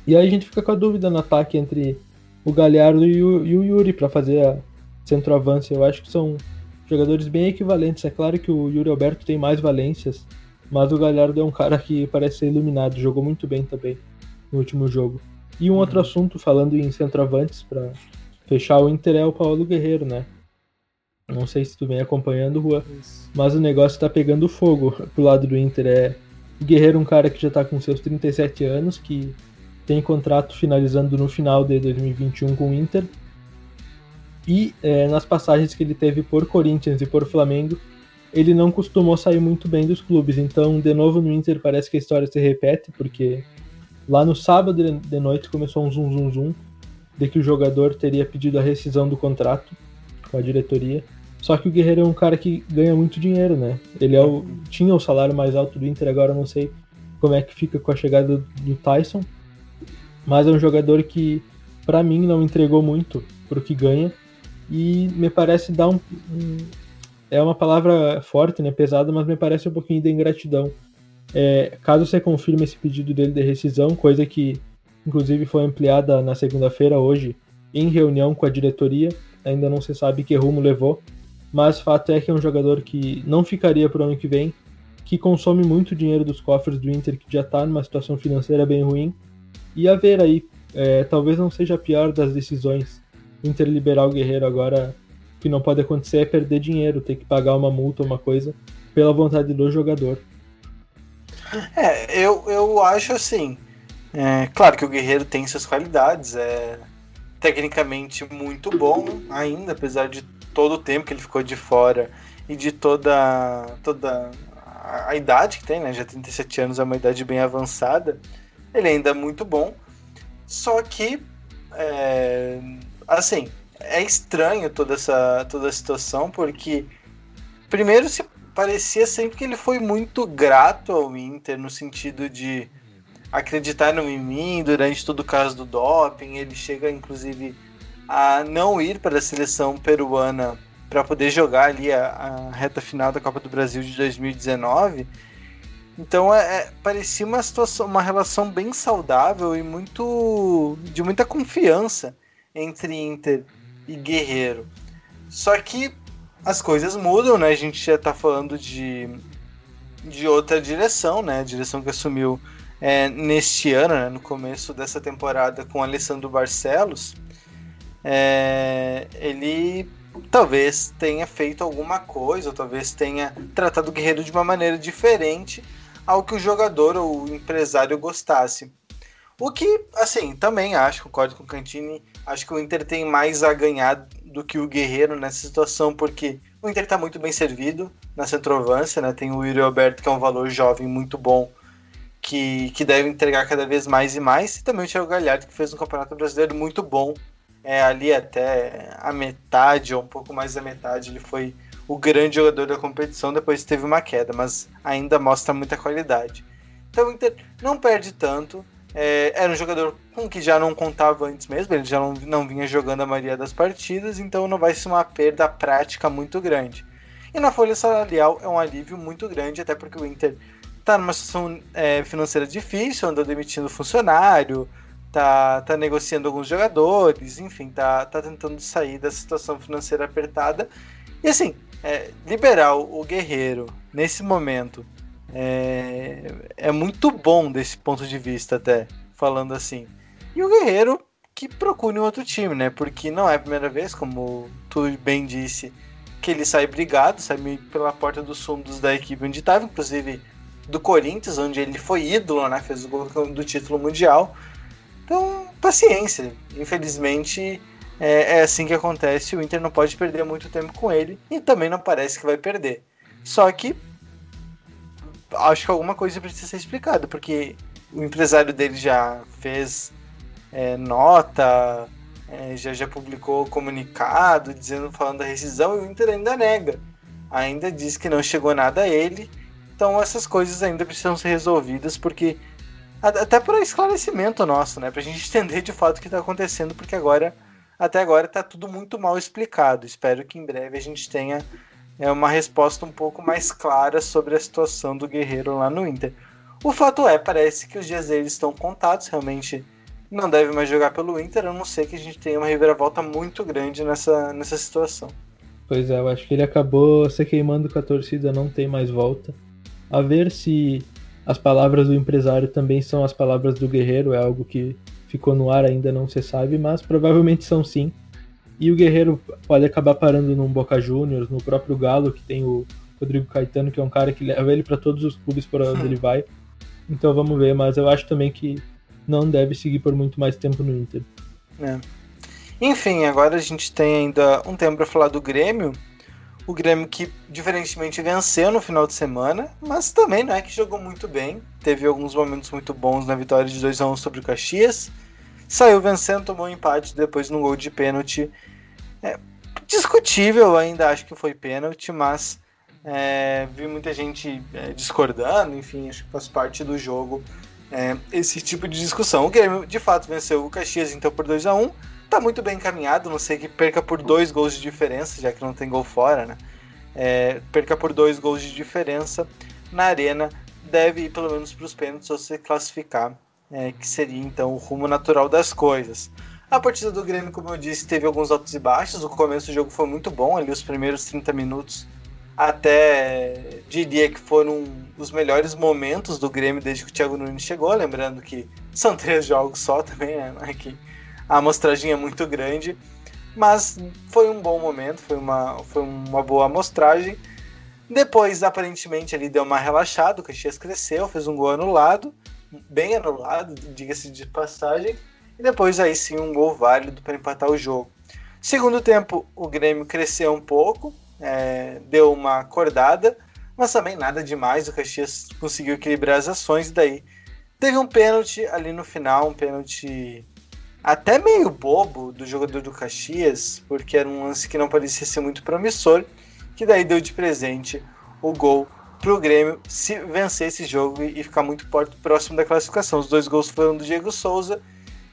E aí a gente fica com a dúvida no ataque entre o Galhardo e o, e o Yuri para fazer a. Eu acho que são jogadores bem equivalentes. É claro que o Yuri Alberto tem mais valências, mas o Galhardo é um cara que parece ser iluminado, jogou muito bem também no último jogo. E um outro uhum. assunto, falando em centroavantes, para fechar o Inter, é o Paulo Guerreiro, né? Não sei se tu vem acompanhando, Rua, mas o negócio tá pegando fogo pro lado do Inter. É o Guerreiro, um cara que já tá com seus 37 anos, que tem contrato finalizando no final de 2021 com o Inter. E é, nas passagens que ele teve por Corinthians e por Flamengo, ele não costumou sair muito bem dos clubes. Então, de novo no Inter, parece que a história se repete, porque lá no sábado de noite começou um zum zum zum de que o jogador teria pedido a rescisão do contrato com a diretoria. Só que o Guerreiro é um cara que ganha muito dinheiro, né? Ele é o, tinha o salário mais alto do Inter, agora não sei como é que fica com a chegada do Tyson. Mas é um jogador que, para mim, não entregou muito pro que ganha. E me parece dar um, um, É uma palavra forte, né? Pesada, mas me parece um pouquinho de ingratidão. É, caso você confirme esse pedido dele de rescisão, coisa que inclusive foi ampliada na segunda-feira, hoje, em reunião com a diretoria, ainda não se sabe que rumo levou, mas fato é que é um jogador que não ficaria para o ano que vem, que consome muito dinheiro dos cofres do Inter, que já está numa situação financeira bem ruim, e a ver aí, é, talvez não seja a pior das decisões, Inter liberar o Guerreiro agora, o que não pode acontecer é perder dinheiro, ter que pagar uma multa ou uma coisa, pela vontade do jogador. É, eu, eu acho assim, é, claro que o Guerreiro tem suas qualidades, é tecnicamente muito bom ainda, apesar de todo o tempo que ele ficou de fora e de toda, toda a, a idade que tem, né? Já 37 anos é uma idade bem avançada. Ele ainda é muito bom. Só que, é, assim, é estranho toda essa toda a situação, porque primeiro se parecia sempre que ele foi muito grato ao Inter no sentido de acreditar no mim durante todo o caso do doping. Ele chega, inclusive, a não ir para a seleção peruana para poder jogar ali a, a, reta final da Copa do Brasil de 2019. Então é, é, parecia uma situação, uma relação bem saudável e muito de muita confiança entre Inter e Guerreiro. Só que as coisas mudam, né? A gente já está falando de, de outra direção, né? A direção que assumiu é, neste ano, né, no começo dessa temporada, com Alessandro Barcelos, é, ele talvez tenha feito alguma coisa, ou talvez tenha tratado o Guerreiro de uma maneira diferente ao que o jogador ou o empresário gostasse. O que, assim, também acho, concordo com o Cantini, acho que o Inter tem mais a ganhar do que o Guerreiro nessa situação, porque o Inter está muito bem servido na centroavância, né? Tem o Yuri Alberto, que é um valor jovem muito bom, que, que deve entregar cada vez mais e mais, e também o Thiago Galhardo, que fez um campeonato brasileiro muito bom, é, ali até a metade, ou um pouco mais da metade, ele foi o grande jogador da competição, depois teve uma queda, mas ainda mostra muita qualidade. Então o Inter não perde tanto, é, era um jogador com que já não contava antes mesmo, ele já não, não vinha jogando a maioria das partidas, então não vai ser uma perda prática muito grande. E na folha salarial é um alívio muito grande, até porque o Inter tá numa situação é, financeira difícil, andou demitindo funcionário, tá, tá negociando alguns jogadores, enfim, tá, tá tentando sair da situação financeira apertada. E assim, é, liberar o Guerreiro nesse momento é, é muito bom desse ponto de vista, até, falando assim. E o Guerreiro que procure um outro time, né? Porque não é a primeira vez, como tu bem disse, que ele sai brigado, sai pela porta dos fundos da equipe onde estava, inclusive do Corinthians, onde ele foi ídolo, né? Fez o gol do título mundial. Então, paciência. Infelizmente, é, é, assim que acontece. O Inter não pode perder muito tempo com ele e também não parece que vai perder. Só que acho que alguma coisa precisa ser explicada, porque o empresário dele já fez é, nota, é, já, já publicou comunicado dizendo falando da rescisão e o Inter ainda nega. Ainda diz que não chegou nada a ele então essas coisas ainda precisam ser resolvidas porque até por esclarecimento nosso, né, pra gente entender de fato o que está acontecendo, porque agora até agora está tudo muito mal explicado. Espero que em breve a gente tenha é, uma resposta um pouco mais clara sobre a situação do Guerreiro lá no Inter. O fato é, parece que os dias dele estão contados, realmente não deve mais jogar pelo Inter, a não ser que a gente tenha uma reviravolta muito grande nessa, nessa situação. Pois é, eu acho que ele acabou se queimando com a torcida, não tem mais volta. A ver se as palavras do empresário também são as palavras do guerreiro, é algo que ficou no ar ainda não se sabe, mas provavelmente são sim. E o Guerreiro pode acabar parando num Boca Juniors, no próprio Galo, que tem o Rodrigo Caetano, que é um cara que leva ele para todos os clubes por onde ele vai. Então vamos ver, mas eu acho também que não deve seguir por muito mais tempo no Inter. É. Enfim, agora a gente tem ainda um tempo para falar do Grêmio. O Grêmio que, diferentemente, venceu no final de semana, mas também não é que jogou muito bem. Teve alguns momentos muito bons na vitória de 2 a 1 sobre o Caxias. Saiu vencendo, tomou um empate depois no gol de pênalti. É, discutível, ainda acho que foi pênalti, mas é, vi muita gente é, discordando, enfim, acho que faz parte do jogo é, esse tipo de discussão. O Grêmio de fato venceu o Caxias então por 2 a 1 tá muito bem encaminhado, não sei que perca por dois gols de diferença, já que não tem gol fora, né? É, perca por dois gols de diferença na arena, deve ir pelo menos para os pênaltis ou se classificar, é, que seria então o rumo natural das coisas. A partida do Grêmio, como eu disse, teve alguns altos e baixos. O começo do jogo foi muito bom, ali os primeiros 30 minutos até diria que foram os melhores momentos do Grêmio desde que o Thiago Nunes chegou, lembrando que são três jogos só também, né? É que a amostragem é muito grande, mas foi um bom momento, foi uma, foi uma boa amostragem. Depois, aparentemente, ele deu uma relaxada, o Caxias cresceu, fez um gol anulado, bem anulado, diga-se de passagem, e depois aí sim um gol válido para empatar o jogo. Segundo tempo, o Grêmio cresceu um pouco, é, deu uma acordada, mas também nada demais, o Caxias conseguiu equilibrar as ações, e daí teve um pênalti ali no final, um pênalti até meio bobo do jogador do Caxias, porque era um lance que não parecia ser muito promissor, que daí deu de presente o gol para o Grêmio se vencer esse jogo e ficar muito próximo da classificação. Os dois gols foram do Diego Souza,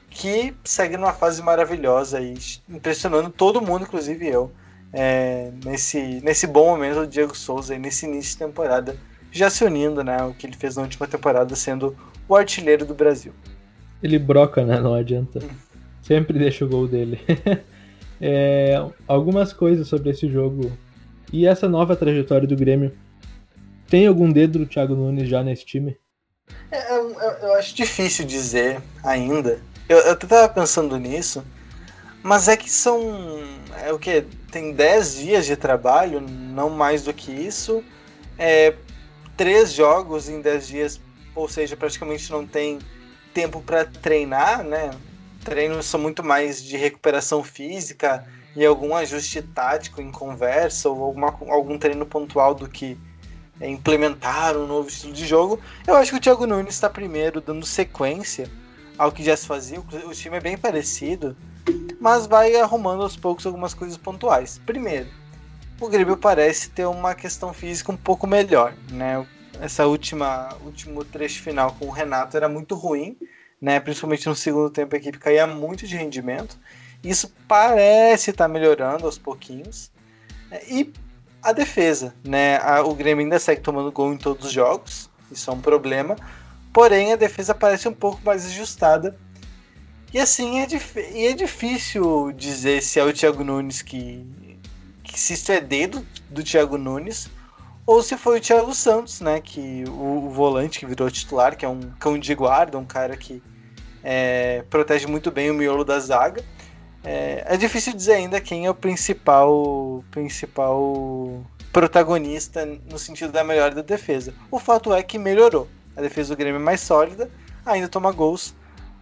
que segue numa fase maravilhosa e impressionando todo mundo, inclusive eu, é, nesse, nesse bom momento do Diego Souza e nesse início de temporada, já se unindo, né, o que ele fez na última temporada, sendo o artilheiro do Brasil. Ele broca, né? Não adianta. Sempre deixa o gol dele. é, algumas coisas sobre esse jogo e essa nova trajetória do Grêmio. Tem algum dedo do Thiago Nunes já nesse time? É, eu, eu, acho difícil dizer ainda. Eu, eu tava pensando nisso, mas é que são. É o que? Tem 10 dias de trabalho, não mais do que isso. É, três jogos em 10 dias, ou seja, praticamente não tem tempo para treinar, né? Treinos são muito mais de recuperação física e algum ajuste tático em conversa ou alguma, algum treino pontual do que é implementar um novo estilo de jogo. Eu acho que o Thiago Nunes está primeiro dando sequência ao que já se fazia. O time é bem parecido, mas vai arrumando aos poucos algumas coisas pontuais. Primeiro, o Grêmio parece ter uma questão física um pouco melhor, né? essa última último trecho final com o Renato era muito ruim, né? Principalmente no segundo tempo a equipe caía muito de rendimento. Isso parece estar tá melhorando aos pouquinhos. E a defesa, né? o Grêmio ainda segue tomando gol em todos os jogos, isso é um problema. Porém, a defesa parece um pouco mais ajustada. E assim, é, e é difícil dizer se é o Thiago Nunes que, que se isso é dedo do Thiago Nunes ou se foi o Thiago Santos, né? Que o, o, volante que virou titular, que é um cão de guarda, um cara que é, protege muito bem o miolo da zaga. É, é, difícil dizer ainda quem é o principal, principal protagonista no sentido da melhora da defesa. O fato é que melhorou. A defesa do Grêmio é mais sólida, ainda toma gols,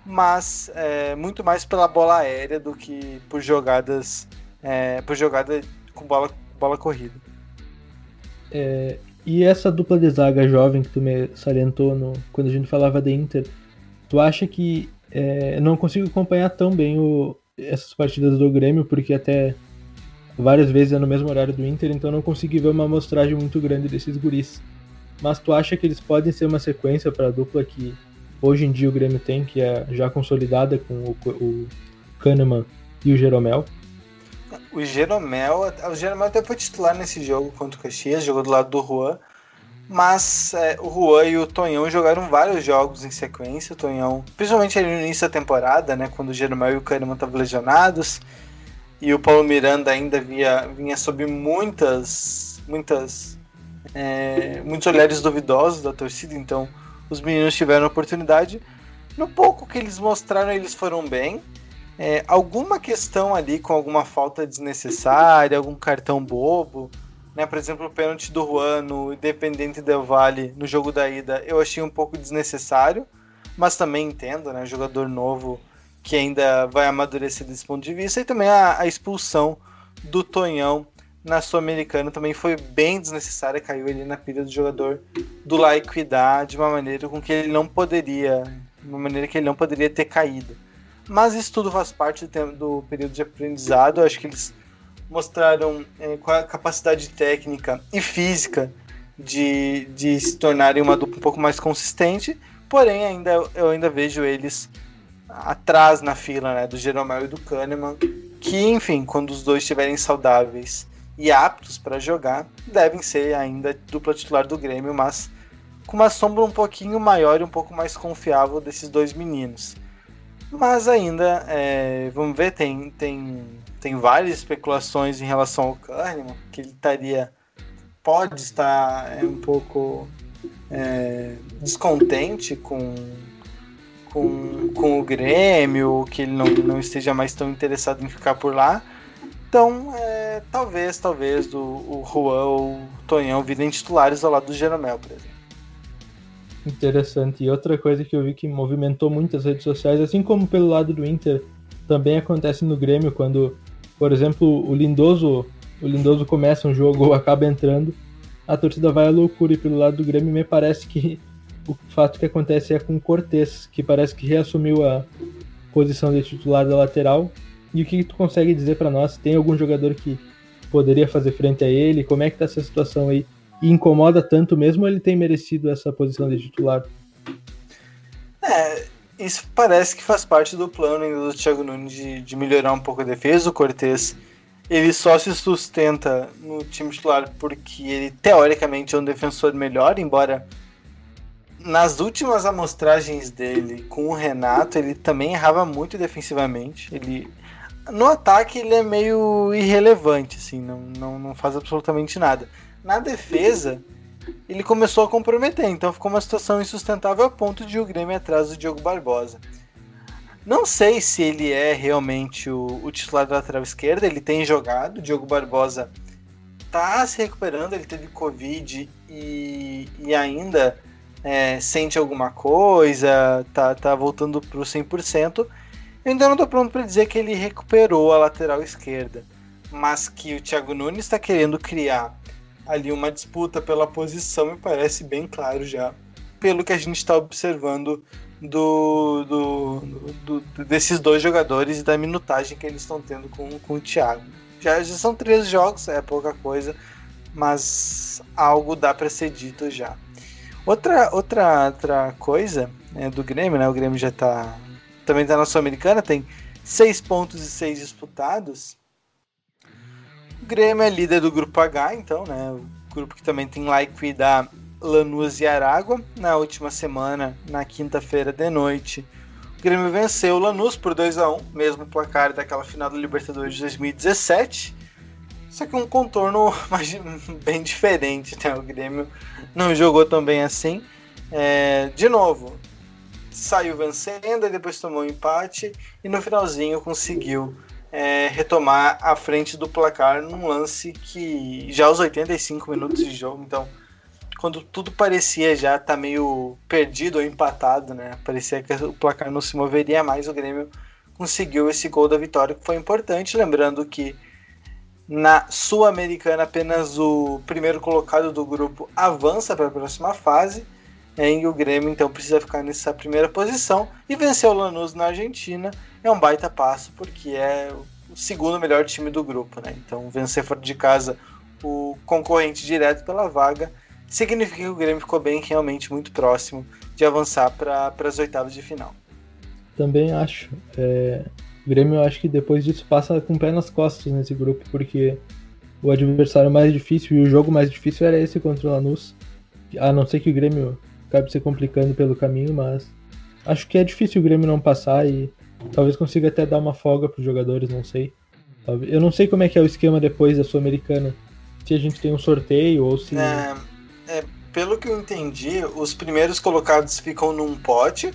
mas é, muito mais pela bola aérea do que por jogadas, é, por jogada com bola, bola corrida. É, e essa dupla de zaga jovem que tu me salientou no, quando a gente falava de Inter, tu acha que é, não consigo acompanhar tão bem o, essas partidas do Grêmio, porque até várias vezes é no mesmo horário do Inter, então não consegui ver uma amostragem muito grande desses guris. Mas tu acha que eles podem ser uma sequência para a dupla que hoje em dia o Grêmio tem, que é já consolidada com o, o Kahneman e o Jeromel? O Jeromel, o Jeromel até foi titular nesse jogo contra o Caxias, jogou do lado do Juan, Mas é, o Juan e o Tonhão jogaram vários jogos em sequência. O Tonhão, principalmente no início da temporada, né, quando o Jeromel e o Kahneman estavam lesionados. E o Paulo Miranda ainda via, vinha sob muitas, muitas, é, muitos olhares duvidosos da torcida. Então os meninos tiveram oportunidade. No pouco que eles mostraram, eles foram bem. É, alguma questão ali com alguma falta desnecessária, algum cartão bobo né? Por exemplo, o pênalti do Juan no Independente Del Vale no jogo da ida eu achei um pouco desnecessário, mas também entendo, né? Jogador novo que ainda vai amadurecer desse ponto de vista. E também a, a expulsão do Tonhão na Sul-Americana também foi bem desnecessária, caiu ele na pilha do jogador do La de uma maneira com que ele não poderia, de uma maneira que ele não poderia ter caído. Mas isso tudo faz parte do, do período de aprendizado, eu acho que eles mostraram é, a capacidade técnica e física de, de se tornarem uma dupla um pouco mais consistente, porém ainda eu ainda vejo eles atrás na fila né, do Jeromel e do Kahneman, que enfim, quando os dois estiverem saudáveis e aptos para jogar, devem ser ainda dupla titular do Grêmio, mas com uma sombra um pouquinho maior e um pouco mais confiável desses dois meninos. Mas ainda, é, vamos ver, tem, tem tem várias especulações em relação ao Kahneman, que ele estaria pode estar é, um pouco é, descontente com, com, com o Grêmio, que ele não, não esteja mais tão interessado em ficar por lá. Então, é, talvez, talvez o, o Juan ou o Tonhão virem titulares ao lado do Jeromel, por exemplo. Interessante. E outra coisa que eu vi que movimentou muitas redes sociais, assim como pelo lado do Inter, também acontece no Grêmio, quando por exemplo, o Lindoso, o Lindoso começa um jogo ou acaba entrando, a torcida vai à loucura e pelo lado do Grêmio me parece que o fato que acontece é com o Cortez, que parece que reassumiu a posição de titular da lateral. E o que, que tu consegue dizer para nós? Tem algum jogador que poderia fazer frente a ele? Como é que tá essa situação aí? E incomoda tanto mesmo ou ele tem merecido essa posição de titular? É, isso parece que faz parte do plano do Thiago Nunes de, de melhorar um pouco a defesa. O Cortez ele só se sustenta no time titular porque ele teoricamente é um defensor melhor, embora nas últimas amostragens dele com o Renato ele também errava muito defensivamente. Ele no ataque ele é meio irrelevante, assim, não, não, não faz absolutamente nada. Na defesa ele começou a comprometer, então ficou uma situação insustentável a ponto de o Grêmio atrás do Diogo Barbosa. Não sei se ele é realmente o, o titular da lateral esquerda, ele tem jogado, o Diogo Barbosa tá se recuperando, ele teve Covid e, e ainda é, sente alguma coisa, tá, tá voltando pro 100%. Eu ainda não tô pronto para dizer que ele recuperou a lateral esquerda, mas que o Thiago Nunes está querendo criar ali uma disputa pela posição me parece bem claro já, pelo que a gente está observando do, do, do, do, desses dois jogadores e da minutagem que eles estão tendo com, com o Thiago. Já, já são três jogos, é pouca coisa, mas algo dá para ser dito já. Outra, outra, outra coisa né, do Grêmio, né? O Grêmio já tá. Também está na Sul-Americana, tem seis pontos e seis disputados. Grêmio é líder do grupo H, então, né? O grupo que também tem da Lanús e Aragua. Na última semana, na quinta-feira de noite, o Grêmio venceu o Lanús por 2 a 1 mesmo placar daquela final da Libertadores de 2017. Só que um contorno bem diferente, né? O Grêmio não jogou tão bem assim. É, de novo, saiu vencendo, e depois tomou um empate e no finalzinho conseguiu é, retomar a frente do placar num lance que já aos 85 minutos de jogo, então quando tudo parecia já tá meio perdido ou empatado, né? Parecia que o placar não se moveria mais, o Grêmio conseguiu esse gol da vitória que foi importante, lembrando que na Sul-Americana apenas o primeiro colocado do grupo avança para a próxima fase. E o Grêmio então precisa ficar nessa primeira posição e vencer o Lanús na Argentina é um baita passo, porque é o segundo melhor time do grupo, né? Então, vencer fora de casa o concorrente direto pela vaga significa que o Grêmio ficou bem, realmente muito próximo de avançar para as oitavas de final. Também acho. É... O Grêmio, eu acho que depois disso passa com o pé nas costas nesse grupo, porque o adversário mais difícil e o jogo mais difícil era esse contra o Lanús, A não ser que o Grêmio acabe se complicando pelo caminho, mas acho que é difícil o Grêmio não passar e talvez consiga até dar uma folga para os jogadores, não sei. Eu não sei como é que é o esquema depois da Sul-Americana. Se a gente tem um sorteio ou se. É, é, pelo que eu entendi, os primeiros colocados ficam num pote,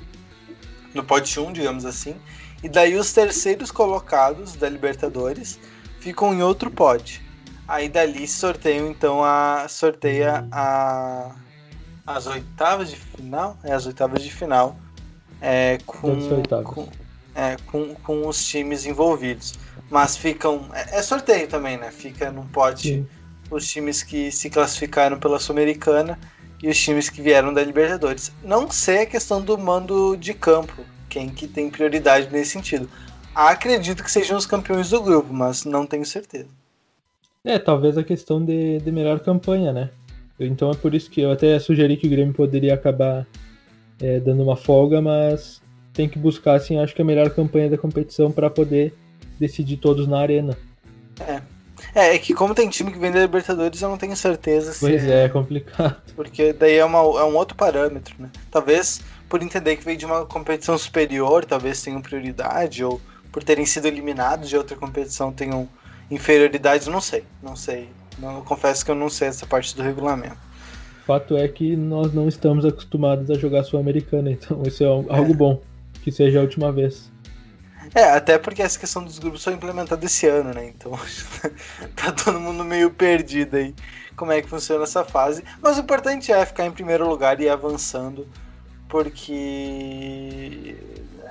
no pote 1, digamos assim, e daí os terceiros colocados da Libertadores ficam em outro pote. Aí dali sorteiam então a sorteia a as oitavas de final, é as oitavas de final é, com, com, é, com, com os times envolvidos. Mas ficam. É, é sorteio também, né? Fica num pote Sim. os times que se classificaram pela Sul-Americana e os times que vieram da Libertadores. Não sei a questão do mando de campo, quem que tem prioridade nesse sentido. Acredito que sejam os campeões do grupo, mas não tenho certeza. É, talvez a questão de, de melhor campanha, né? Então é por isso que eu até sugeri que o Grêmio poderia acabar é, dando uma folga, mas tem que buscar, assim, acho que a melhor campanha da competição para poder decidir todos na arena. É. É, é que como tem time que vem da Libertadores, eu não tenho certeza se. Pois é, é complicado. Porque daí é, uma, é um outro parâmetro, né? Talvez por entender que veio de uma competição superior, talvez tenham prioridade, ou por terem sido eliminados de outra competição tenham inferioridade, não sei. Não sei. Não, eu confesso que eu não sei essa parte do regulamento. Fato é que nós não estamos acostumados a jogar Sul-Americana, então isso é algo é. bom. Que seja a última vez. É, até porque essa questão dos grupos foi implementada esse ano, né? Então tá todo mundo meio perdido aí como é que funciona essa fase. Mas o importante é ficar em primeiro lugar e ir avançando, porque.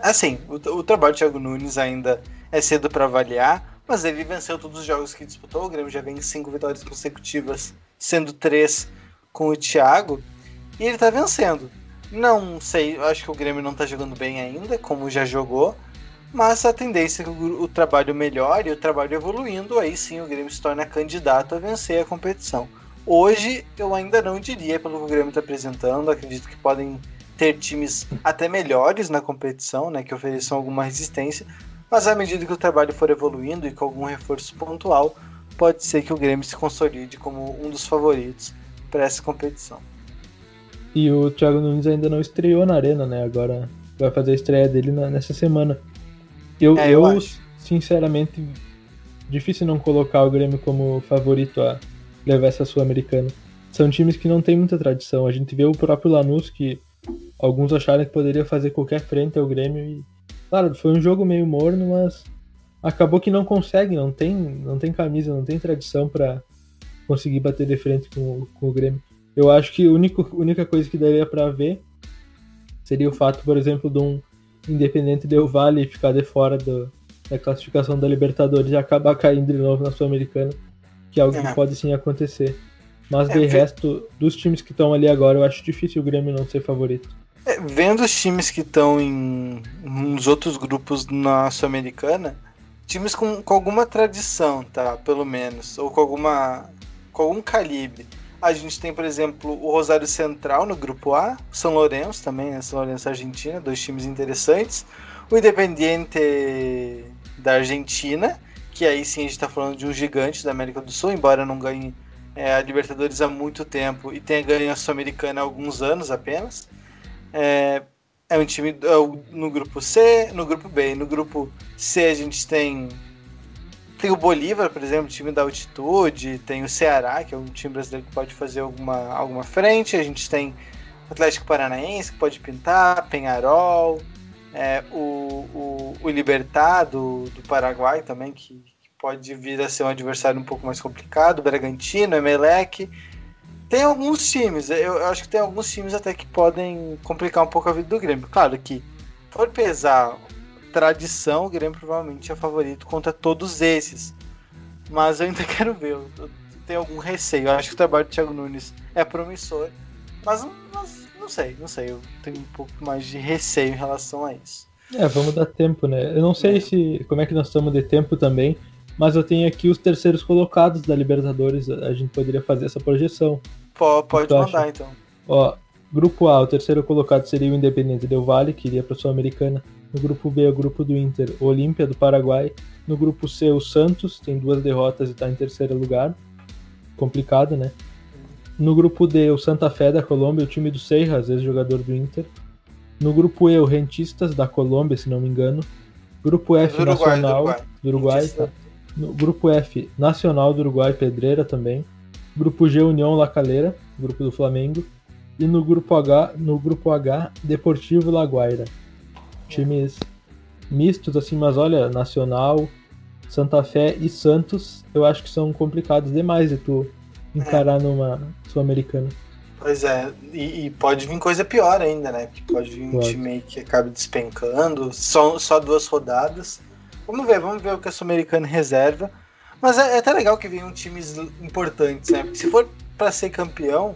Assim, o, o trabalho do Thiago Nunes ainda é cedo para avaliar, mas ele venceu todos os jogos que disputou. O Grêmio já vem em cinco vitórias consecutivas, sendo três com o Thiago, e ele tá vencendo. Não sei, acho que o Grêmio não tá jogando bem ainda, como já jogou mas a tendência é que o, o trabalho melhore o trabalho evoluindo, aí sim o Grêmio se torna candidato a vencer a competição. Hoje eu ainda não diria pelo que o Grêmio está apresentando, acredito que podem ter times até melhores na competição, né, que ofereçam alguma resistência, mas à medida que o trabalho for evoluindo e com algum reforço pontual, pode ser que o Grêmio se consolide como um dos favoritos para essa competição. E o Thiago Nunes ainda não estreou na arena, né? Agora vai fazer a estreia dele nessa semana. Eu, é, eu, eu sinceramente, difícil não colocar o Grêmio como favorito a levar essa Sul-Americana. São times que não têm muita tradição. A gente vê o próprio Lanús, que alguns acharam que poderia fazer qualquer frente ao Grêmio. E, claro, foi um jogo meio morno, mas acabou que não consegue, não tem, não tem camisa, não tem tradição para conseguir bater de frente com, com o Grêmio. Eu acho que a única, coisa que daria para ver seria o fato, por exemplo, de um Independente Del Vale ficar de fora do, da classificação da Libertadores e acabar caindo de novo na Sul-Americana, que é algo é. que pode sim acontecer. Mas é, de resto, dos times que estão ali agora, eu acho difícil o Grêmio não ser favorito. É, vendo os times que estão em nos outros grupos na Sul-Americana, times com, com alguma tradição, tá? Pelo menos, ou com alguma com algum calibre. A gente tem, por exemplo, o Rosário Central no grupo A, São Lourenço também, né? São Lourenço Argentina, dois times interessantes. O Independiente da Argentina, que aí sim a gente está falando de um gigante da América do Sul, embora não ganhe é, a Libertadores há muito tempo e tenha ganho a Sul-Americana há alguns anos apenas. É, é um time é, no grupo C, no grupo B. No grupo C a gente tem tem o Bolívar, por exemplo, time da altitude, tem o Ceará, que é um time brasileiro que pode fazer alguma, alguma frente, a gente tem o Atlético Paranaense, que pode pintar, Penharol, é, o, o, o Libertar do, do Paraguai também, que, que, pode vir a ser um adversário um pouco mais complicado, o Bragantino, Emelec. Tem alguns times, eu, eu acho que tem alguns times até que podem complicar um pouco a vida do Grêmio. Claro que, for pesar tradição, o Grêmio provavelmente é favorito contra todos esses. Mas eu ainda quero ver, eu tenho algum receio. Eu acho que o trabalho do Thiago Nunes é promissor, mas, mas não sei, não sei. Eu tenho um pouco mais de receio em relação a isso. É, vamos dar tempo, né? Eu não sei é. se como é que nós estamos de tempo também, mas eu tenho aqui os terceiros colocados da Libertadores. A gente poderia fazer essa projeção. Pô, pode mandar acha? então. Ó, grupo A, o terceiro colocado seria o Independente Del Vale, que iria para a Sul-Americana. No grupo B, o grupo do Inter, o Olímpia do Paraguai. No grupo C, o Santos, tem duas derrotas e está em terceiro lugar. Complicado, né? No grupo D, o Santa Fé da Colômbia, o time do Seiras, ex-jogador do Inter. No grupo E, o Rentistas da Colômbia, se não me engano. Grupo F, Do Uruguai, do Nacional Uruguai. do Uruguai. Tá. No grupo F, Nacional do Uruguai, Pedreira também. Grupo G, União La Calera, grupo do Flamengo. E no grupo H, no grupo H, Deportivo La Guaira. Times mistos assim, mas olha, Nacional, Santa Fé e Santos, eu acho que são complicados demais de tu encarar numa Sul-Americana. Pois é, e, e pode vir coisa pior ainda, né? Porque pode vir um time que acabe despencando, só, só duas rodadas. Vamos ver, vamos ver o que a Sul-Americana reserva. Mas é, é até legal que venham times importantes, né? Porque se for para ser campeão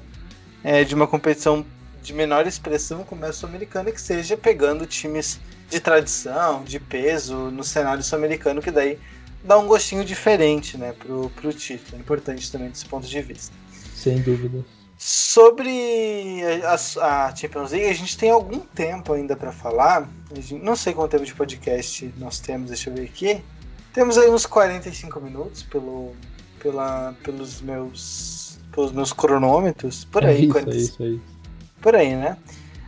é, de uma competição de menor expressão como é a Sul-Americana, que seja pegando times de tradição, de peso no cenário sul-americano, que daí dá um gostinho diferente, né, pro, pro título. É importante também desse ponto de vista. Sem dúvida. Sobre a, a Champions League, a gente tem algum tempo ainda para falar. Gente- não sei quanto tempo de podcast nós temos, deixa eu ver aqui. Temos aí uns 45 minutos pelo, pela, pelos meus pelos meus cronômetros. Por é aí, isso, é 45 isso aí. Por aí, né?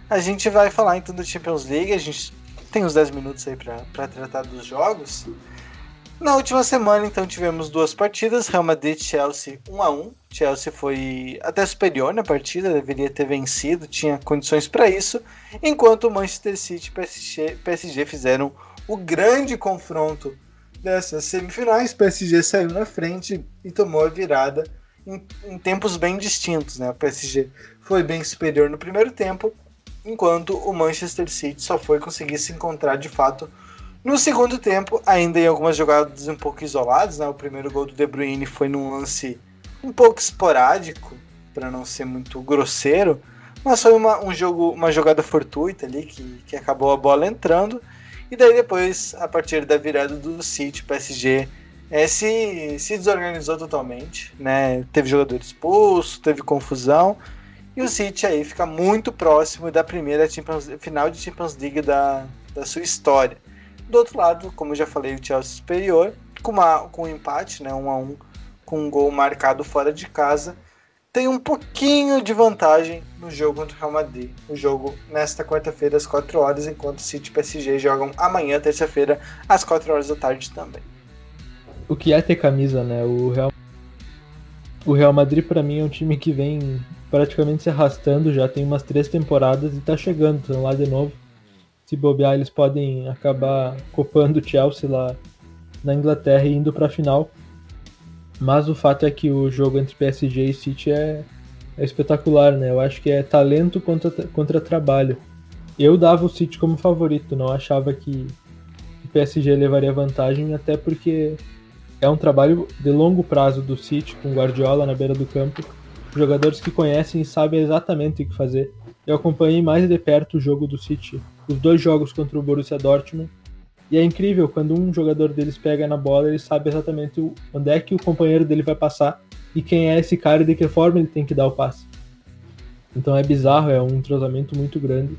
A gente vai falar então da Champions League, a gente tem uns 10 minutos aí pra tratar dos jogos. Na última semana, então, tivemos duas partidas, Real Madrid e Chelsea 1 a 1 Chelsea foi até superior na partida, deveria ter vencido, tinha condições para isso, enquanto Manchester City e PSG, PSG fizeram o grande confronto dessas semifinais. PSG saiu na frente e tomou a virada em, em tempos bem distintos, né? O PSG foi bem superior no primeiro tempo, enquanto o Manchester City só foi conseguir se encontrar de fato no segundo tempo, ainda em algumas jogadas um pouco isoladas, né? O primeiro gol do De Bruyne foi num lance um pouco esporádico, para não ser muito grosseiro, mas foi uma, um jogo, uma jogada fortuita ali que, que acabou a bola entrando. E daí depois, a partir da virada do City, o PSG é, se, se desorganizou totalmente, né? Teve jogador expulso, teve confusão. E o City aí fica muito próximo da primeira final de Champions League da, da sua história. Do outro lado, como eu já falei, o Chelsea superior, com, uma, com um empate, né, um a um, com um gol marcado fora de casa, tem um pouquinho de vantagem no jogo contra o Real Madrid. O jogo nesta quarta-feira às 4 horas, enquanto City e PSG jogam amanhã, terça-feira, às 4 horas da tarde também. O que é ter camisa, né? O Real, o Real Madrid, pra mim, é um time que vem praticamente se arrastando já tem umas três temporadas e tá chegando, estão lá de novo. Se bobear, eles podem acabar copando o Chelsea lá na Inglaterra e indo pra final. Mas o fato é que o jogo entre PSG e City é, é espetacular, né? Eu acho que é talento contra, contra trabalho. Eu dava o City como favorito, não achava que o PSG levaria vantagem, até porque é um trabalho de longo prazo do City com Guardiola na beira do campo, jogadores que conhecem e sabem exatamente o que fazer. Eu acompanhei mais de perto o jogo do City, os dois jogos contra o Borussia Dortmund, e é incrível quando um jogador deles pega na bola, ele sabe exatamente onde é que o companheiro dele vai passar e quem é esse cara e de que forma ele tem que dar o passe. Então é bizarro, é um entrosamento muito grande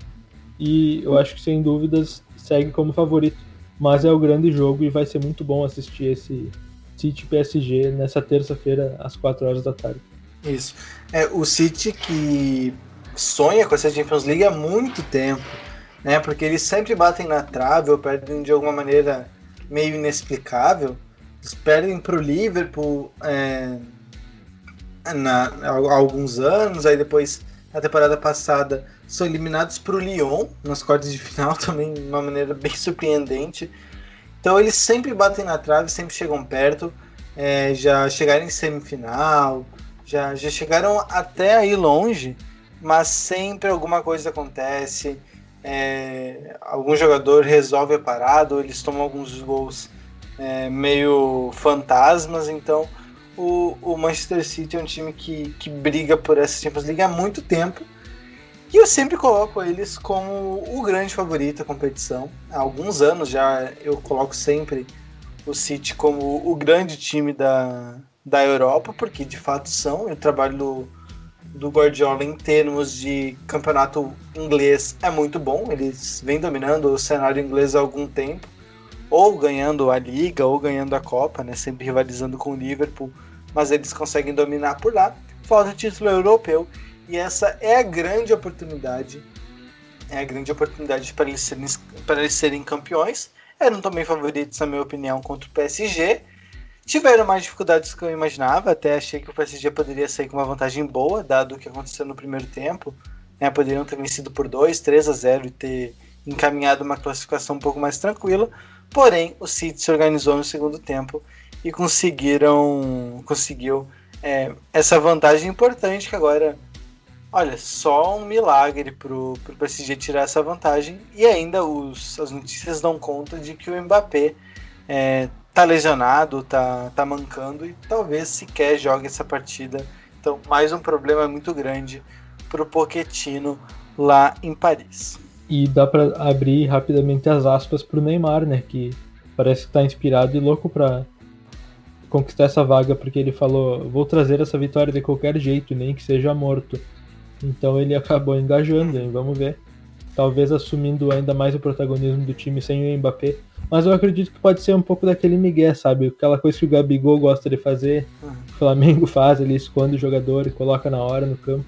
e eu acho que sem dúvidas segue como favorito. Mas é o grande jogo e vai ser muito bom assistir esse City PSG nessa terça-feira às 4 horas da tarde. Isso. É, o City que sonha com essa Champions League há muito tempo, né? Porque eles sempre batem na trave ou perdem de alguma maneira meio inexplicável. Eles perdem para o Liverpool é, na, há alguns anos, aí depois na temporada passada são eliminados para o Lyon nas quartas de final também de uma maneira bem surpreendente. Então eles sempre batem na trave, sempre chegam perto, é, já chegaram em semifinal, já, já chegaram até aí longe, mas sempre alguma coisa acontece. é, algum jogador resolve a parada, ou eles tomam alguns gols é, meio fantasmas. Então, o, o Manchester City é um time que, que briga por essa Champions League há muito tempo. E eu sempre coloco eles como o grande favorito da competição. Há alguns anos já eu coloco sempre o City como o grande time da, da Europa, porque de fato são. O trabalho do, do Guardiola em termos de campeonato inglês é muito bom. Eles vêm dominando o cenário inglês há algum tempo, ou ganhando a Liga, ou ganhando a Copa, né? sempre rivalizando com o Liverpool, mas eles conseguem dominar por lá. falta título europeu. E essa é a grande oportunidade. É a grande oportunidade para eles serem, para eles serem campeões. Eram também favoritos, na minha opinião, contra o PSG. Tiveram mais dificuldades do que eu imaginava. Até achei que o PSG poderia sair com uma vantagem boa, dado o que aconteceu no primeiro tempo. Né? Poderiam ter vencido por 2, 3 a 0 e ter encaminhado uma classificação um pouco mais tranquila. Porém, o City se organizou no segundo tempo e conseguiram conseguiu é, essa vantagem importante que agora, olha, só um milagre pro, pro PSG tirar essa vantagem e ainda os, as notícias dão conta de que o Mbappé é, tá lesionado, tá, tá mancando e talvez sequer jogue essa partida. Então, mais um problema muito grande pro Pochettino lá em Paris. E dá para abrir rapidamente as aspas pro Neymar, né? Que parece que tá inspirado e louco para conquistar essa vaga, porque ele falou: vou trazer essa vitória de qualquer jeito, nem que seja morto. Então ele acabou engajando, hein? vamos ver. Talvez assumindo ainda mais o protagonismo do time sem o Mbappé. Mas eu acredito que pode ser um pouco daquele migué, sabe? Aquela coisa que o Gabigol gosta de fazer, uhum. o Flamengo faz, ele esconde o jogador e coloca na hora no campo.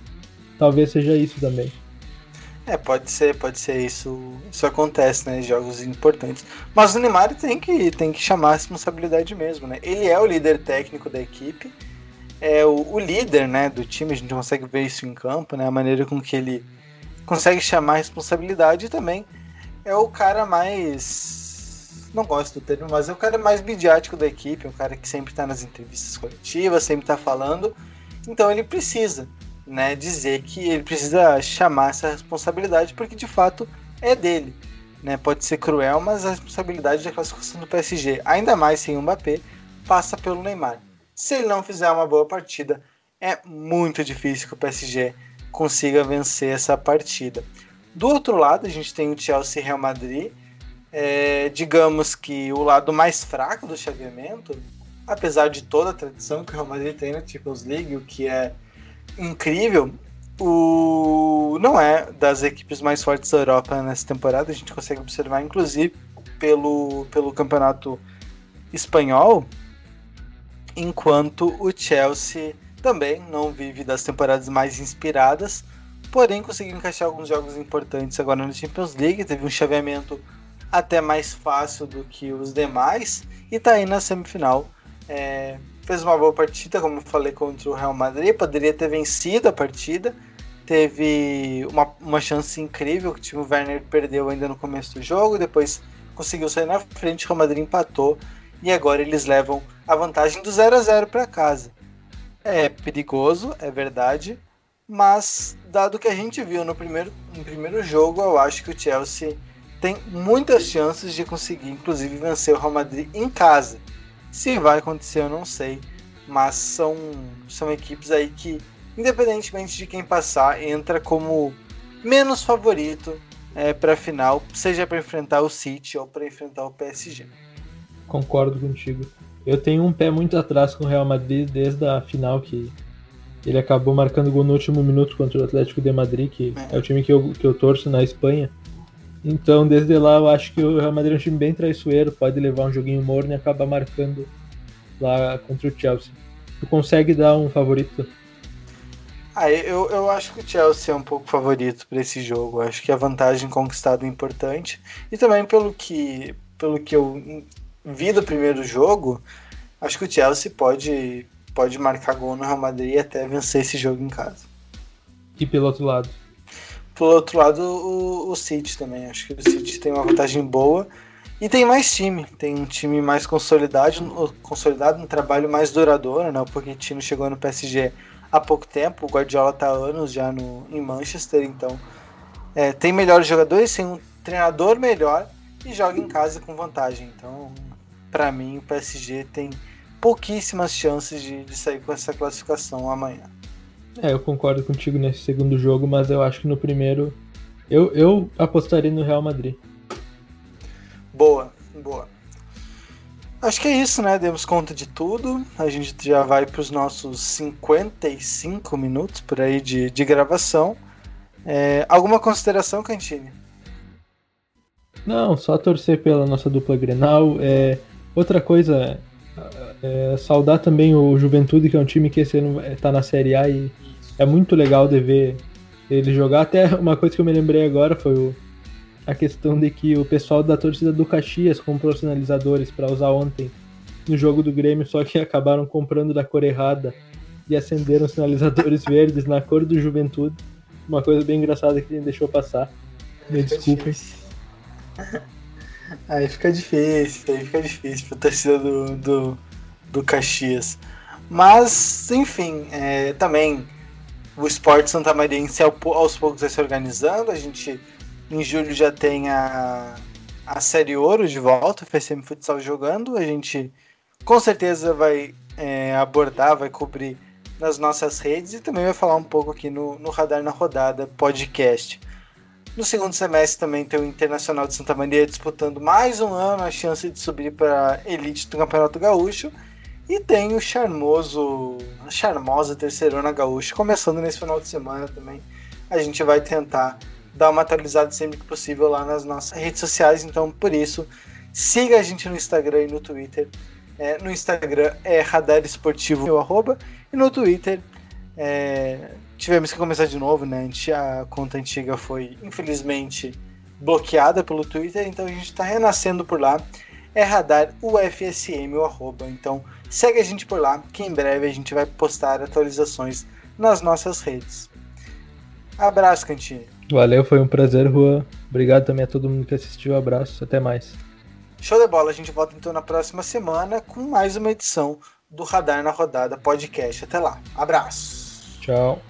Talvez seja isso também. É, pode ser, pode ser isso. Isso acontece, né? Em jogos importantes. Mas o Neymar tem que, tem que chamar a responsabilidade mesmo, né? Ele é o líder técnico da equipe, é o, o líder, né, do time. A gente consegue ver isso em campo, né? A maneira com que ele consegue chamar a responsabilidade e também é o cara mais não gosto do termo, mas é o cara mais midiático da equipe, é um cara que sempre está nas entrevistas coletivas, sempre está falando. Então ele precisa né, dizer que ele precisa chamar essa responsabilidade porque de fato é dele. Né? Pode ser cruel, mas a responsabilidade da classificação do PSG, ainda mais sem o Mbappé, passa pelo Neymar. Se ele não fizer uma boa partida, é muito difícil que o PSG consiga vencer essa partida. Do outro lado, a gente tem o Chelsea e Real Madrid. É, digamos que o lado mais fraco do chaveamento, apesar de toda a tradição que o Real Madrid tem na Champions League, o que é incrível, o não é das equipes mais fortes da Europa nessa temporada. A gente consegue observar, inclusive, pelo, pelo campeonato espanhol, enquanto o Chelsea também não vive das temporadas mais inspiradas, porém conseguiu encaixar alguns jogos importantes agora na Champions League. Teve um chaveamento até mais fácil do que os demais e está aí na semifinal. É, fez uma boa partida, como eu falei, contra o Real Madrid. Poderia ter vencido a partida. Teve uma, uma chance incrível que o time Werner perdeu ainda no começo do jogo. Depois conseguiu sair na frente, o Real Madrid empatou. E agora eles levam a vantagem do 0 a 0 para casa. É perigoso, é verdade. Mas, dado que a gente viu no primeiro, no primeiro jogo, eu acho que o Chelsea tem muitas chances de conseguir, inclusive, vencer o Real Madrid em casa. Se vai acontecer, eu não sei. Mas são, são equipes aí que, independentemente de quem passar, entra como menos favorito é, para a final, seja para enfrentar o City ou para enfrentar o PSG. Concordo contigo. Eu tenho um pé muito atrás com o Real Madrid desde a final que ele acabou marcando gol no último minuto contra o Atlético de Madrid, que é, é o time que eu, que eu torço na Espanha. Então, desde lá, eu acho que o Real Madrid é um time bem traiçoeiro, pode levar um joguinho morno e acabar marcando lá contra o Chelsea. Tu consegue dar um favorito? Ah, eu, eu acho que o Chelsea é um pouco favorito para esse jogo. acho que a vantagem conquistada é importante. E também pelo que, pelo que eu vi do primeiro jogo, acho que o Chelsea pode, pode marcar gol no Real Madrid e até vencer esse jogo em casa. E pelo outro lado? Por outro lado, o, o City também. Acho que o City tem uma vantagem boa. E tem mais time, tem um time mais consolidado, consolidado um trabalho mais duradouro, né? O Pochettino chegou no PSG há pouco tempo, o Guardiola está há anos já no, em Manchester, então é, tem melhores jogadores, tem um treinador melhor e joga em casa com vantagem. Então, para mim, o PSG tem pouquíssimas chances de, de sair com essa classificação amanhã. É, eu concordo contigo nesse segundo jogo, mas eu acho que no primeiro eu, eu apostaria no Real Madrid. Boa, boa. Acho que é isso, né? Demos conta de tudo. A gente já vai para os nossos 55 minutos por aí de, de gravação. É, alguma consideração, Cantini? Não, só torcer pela nossa dupla Grenal. É, outra coisa É, saudar também o Juventude, que é um time que esse ano está na Série A e é muito legal de ver ele jogar. Até uma coisa que eu me lembrei agora foi o, a questão de que o pessoal da torcida do Caxias comprou sinalizadores para usar ontem no jogo do Grêmio, só que acabaram comprando da cor errada e acenderam sinalizadores verdes na cor do Juventude. Uma coisa bem engraçada que ele deixou passar. Me desculpem. Aí fica difícil, aí fica difícil pra torcida do, do, do Caxias. Mas, enfim, é, também o esporte santamarense aos poucos vai se organizando. A gente em julho já tem a, a Série Ouro de volta, o FSM Futsal jogando. A gente com certeza vai é, abordar, vai cobrir nas nossas redes e também vai falar um pouco aqui no, no Radar na Rodada podcast. No segundo semestre também tem o Internacional de Santa Maria disputando mais um ano a chance de subir para a elite do Campeonato Gaúcho. E tem o charmoso, a charmosa terceirona gaúcha começando nesse final de semana também. A gente vai tentar dar uma atualizada sempre que possível lá nas nossas redes sociais. Então, por isso, siga a gente no Instagram e no Twitter. É, no Instagram é Radar Esportivo, arroba, e no Twitter é, tivemos que começar de novo, né? A conta antiga foi, infelizmente, bloqueada pelo Twitter, então a gente está renascendo por lá. É radar UFSM, o arroba. Então segue a gente por lá, que em breve a gente vai postar atualizações nas nossas redes. Abraço, Cantini. Valeu, foi um prazer, Juan. Obrigado também a todo mundo que assistiu. Abraço, até mais. Show de bola, a gente volta então na próxima semana com mais uma edição do Radar na Rodada Podcast. Até lá, abraço. Tchau.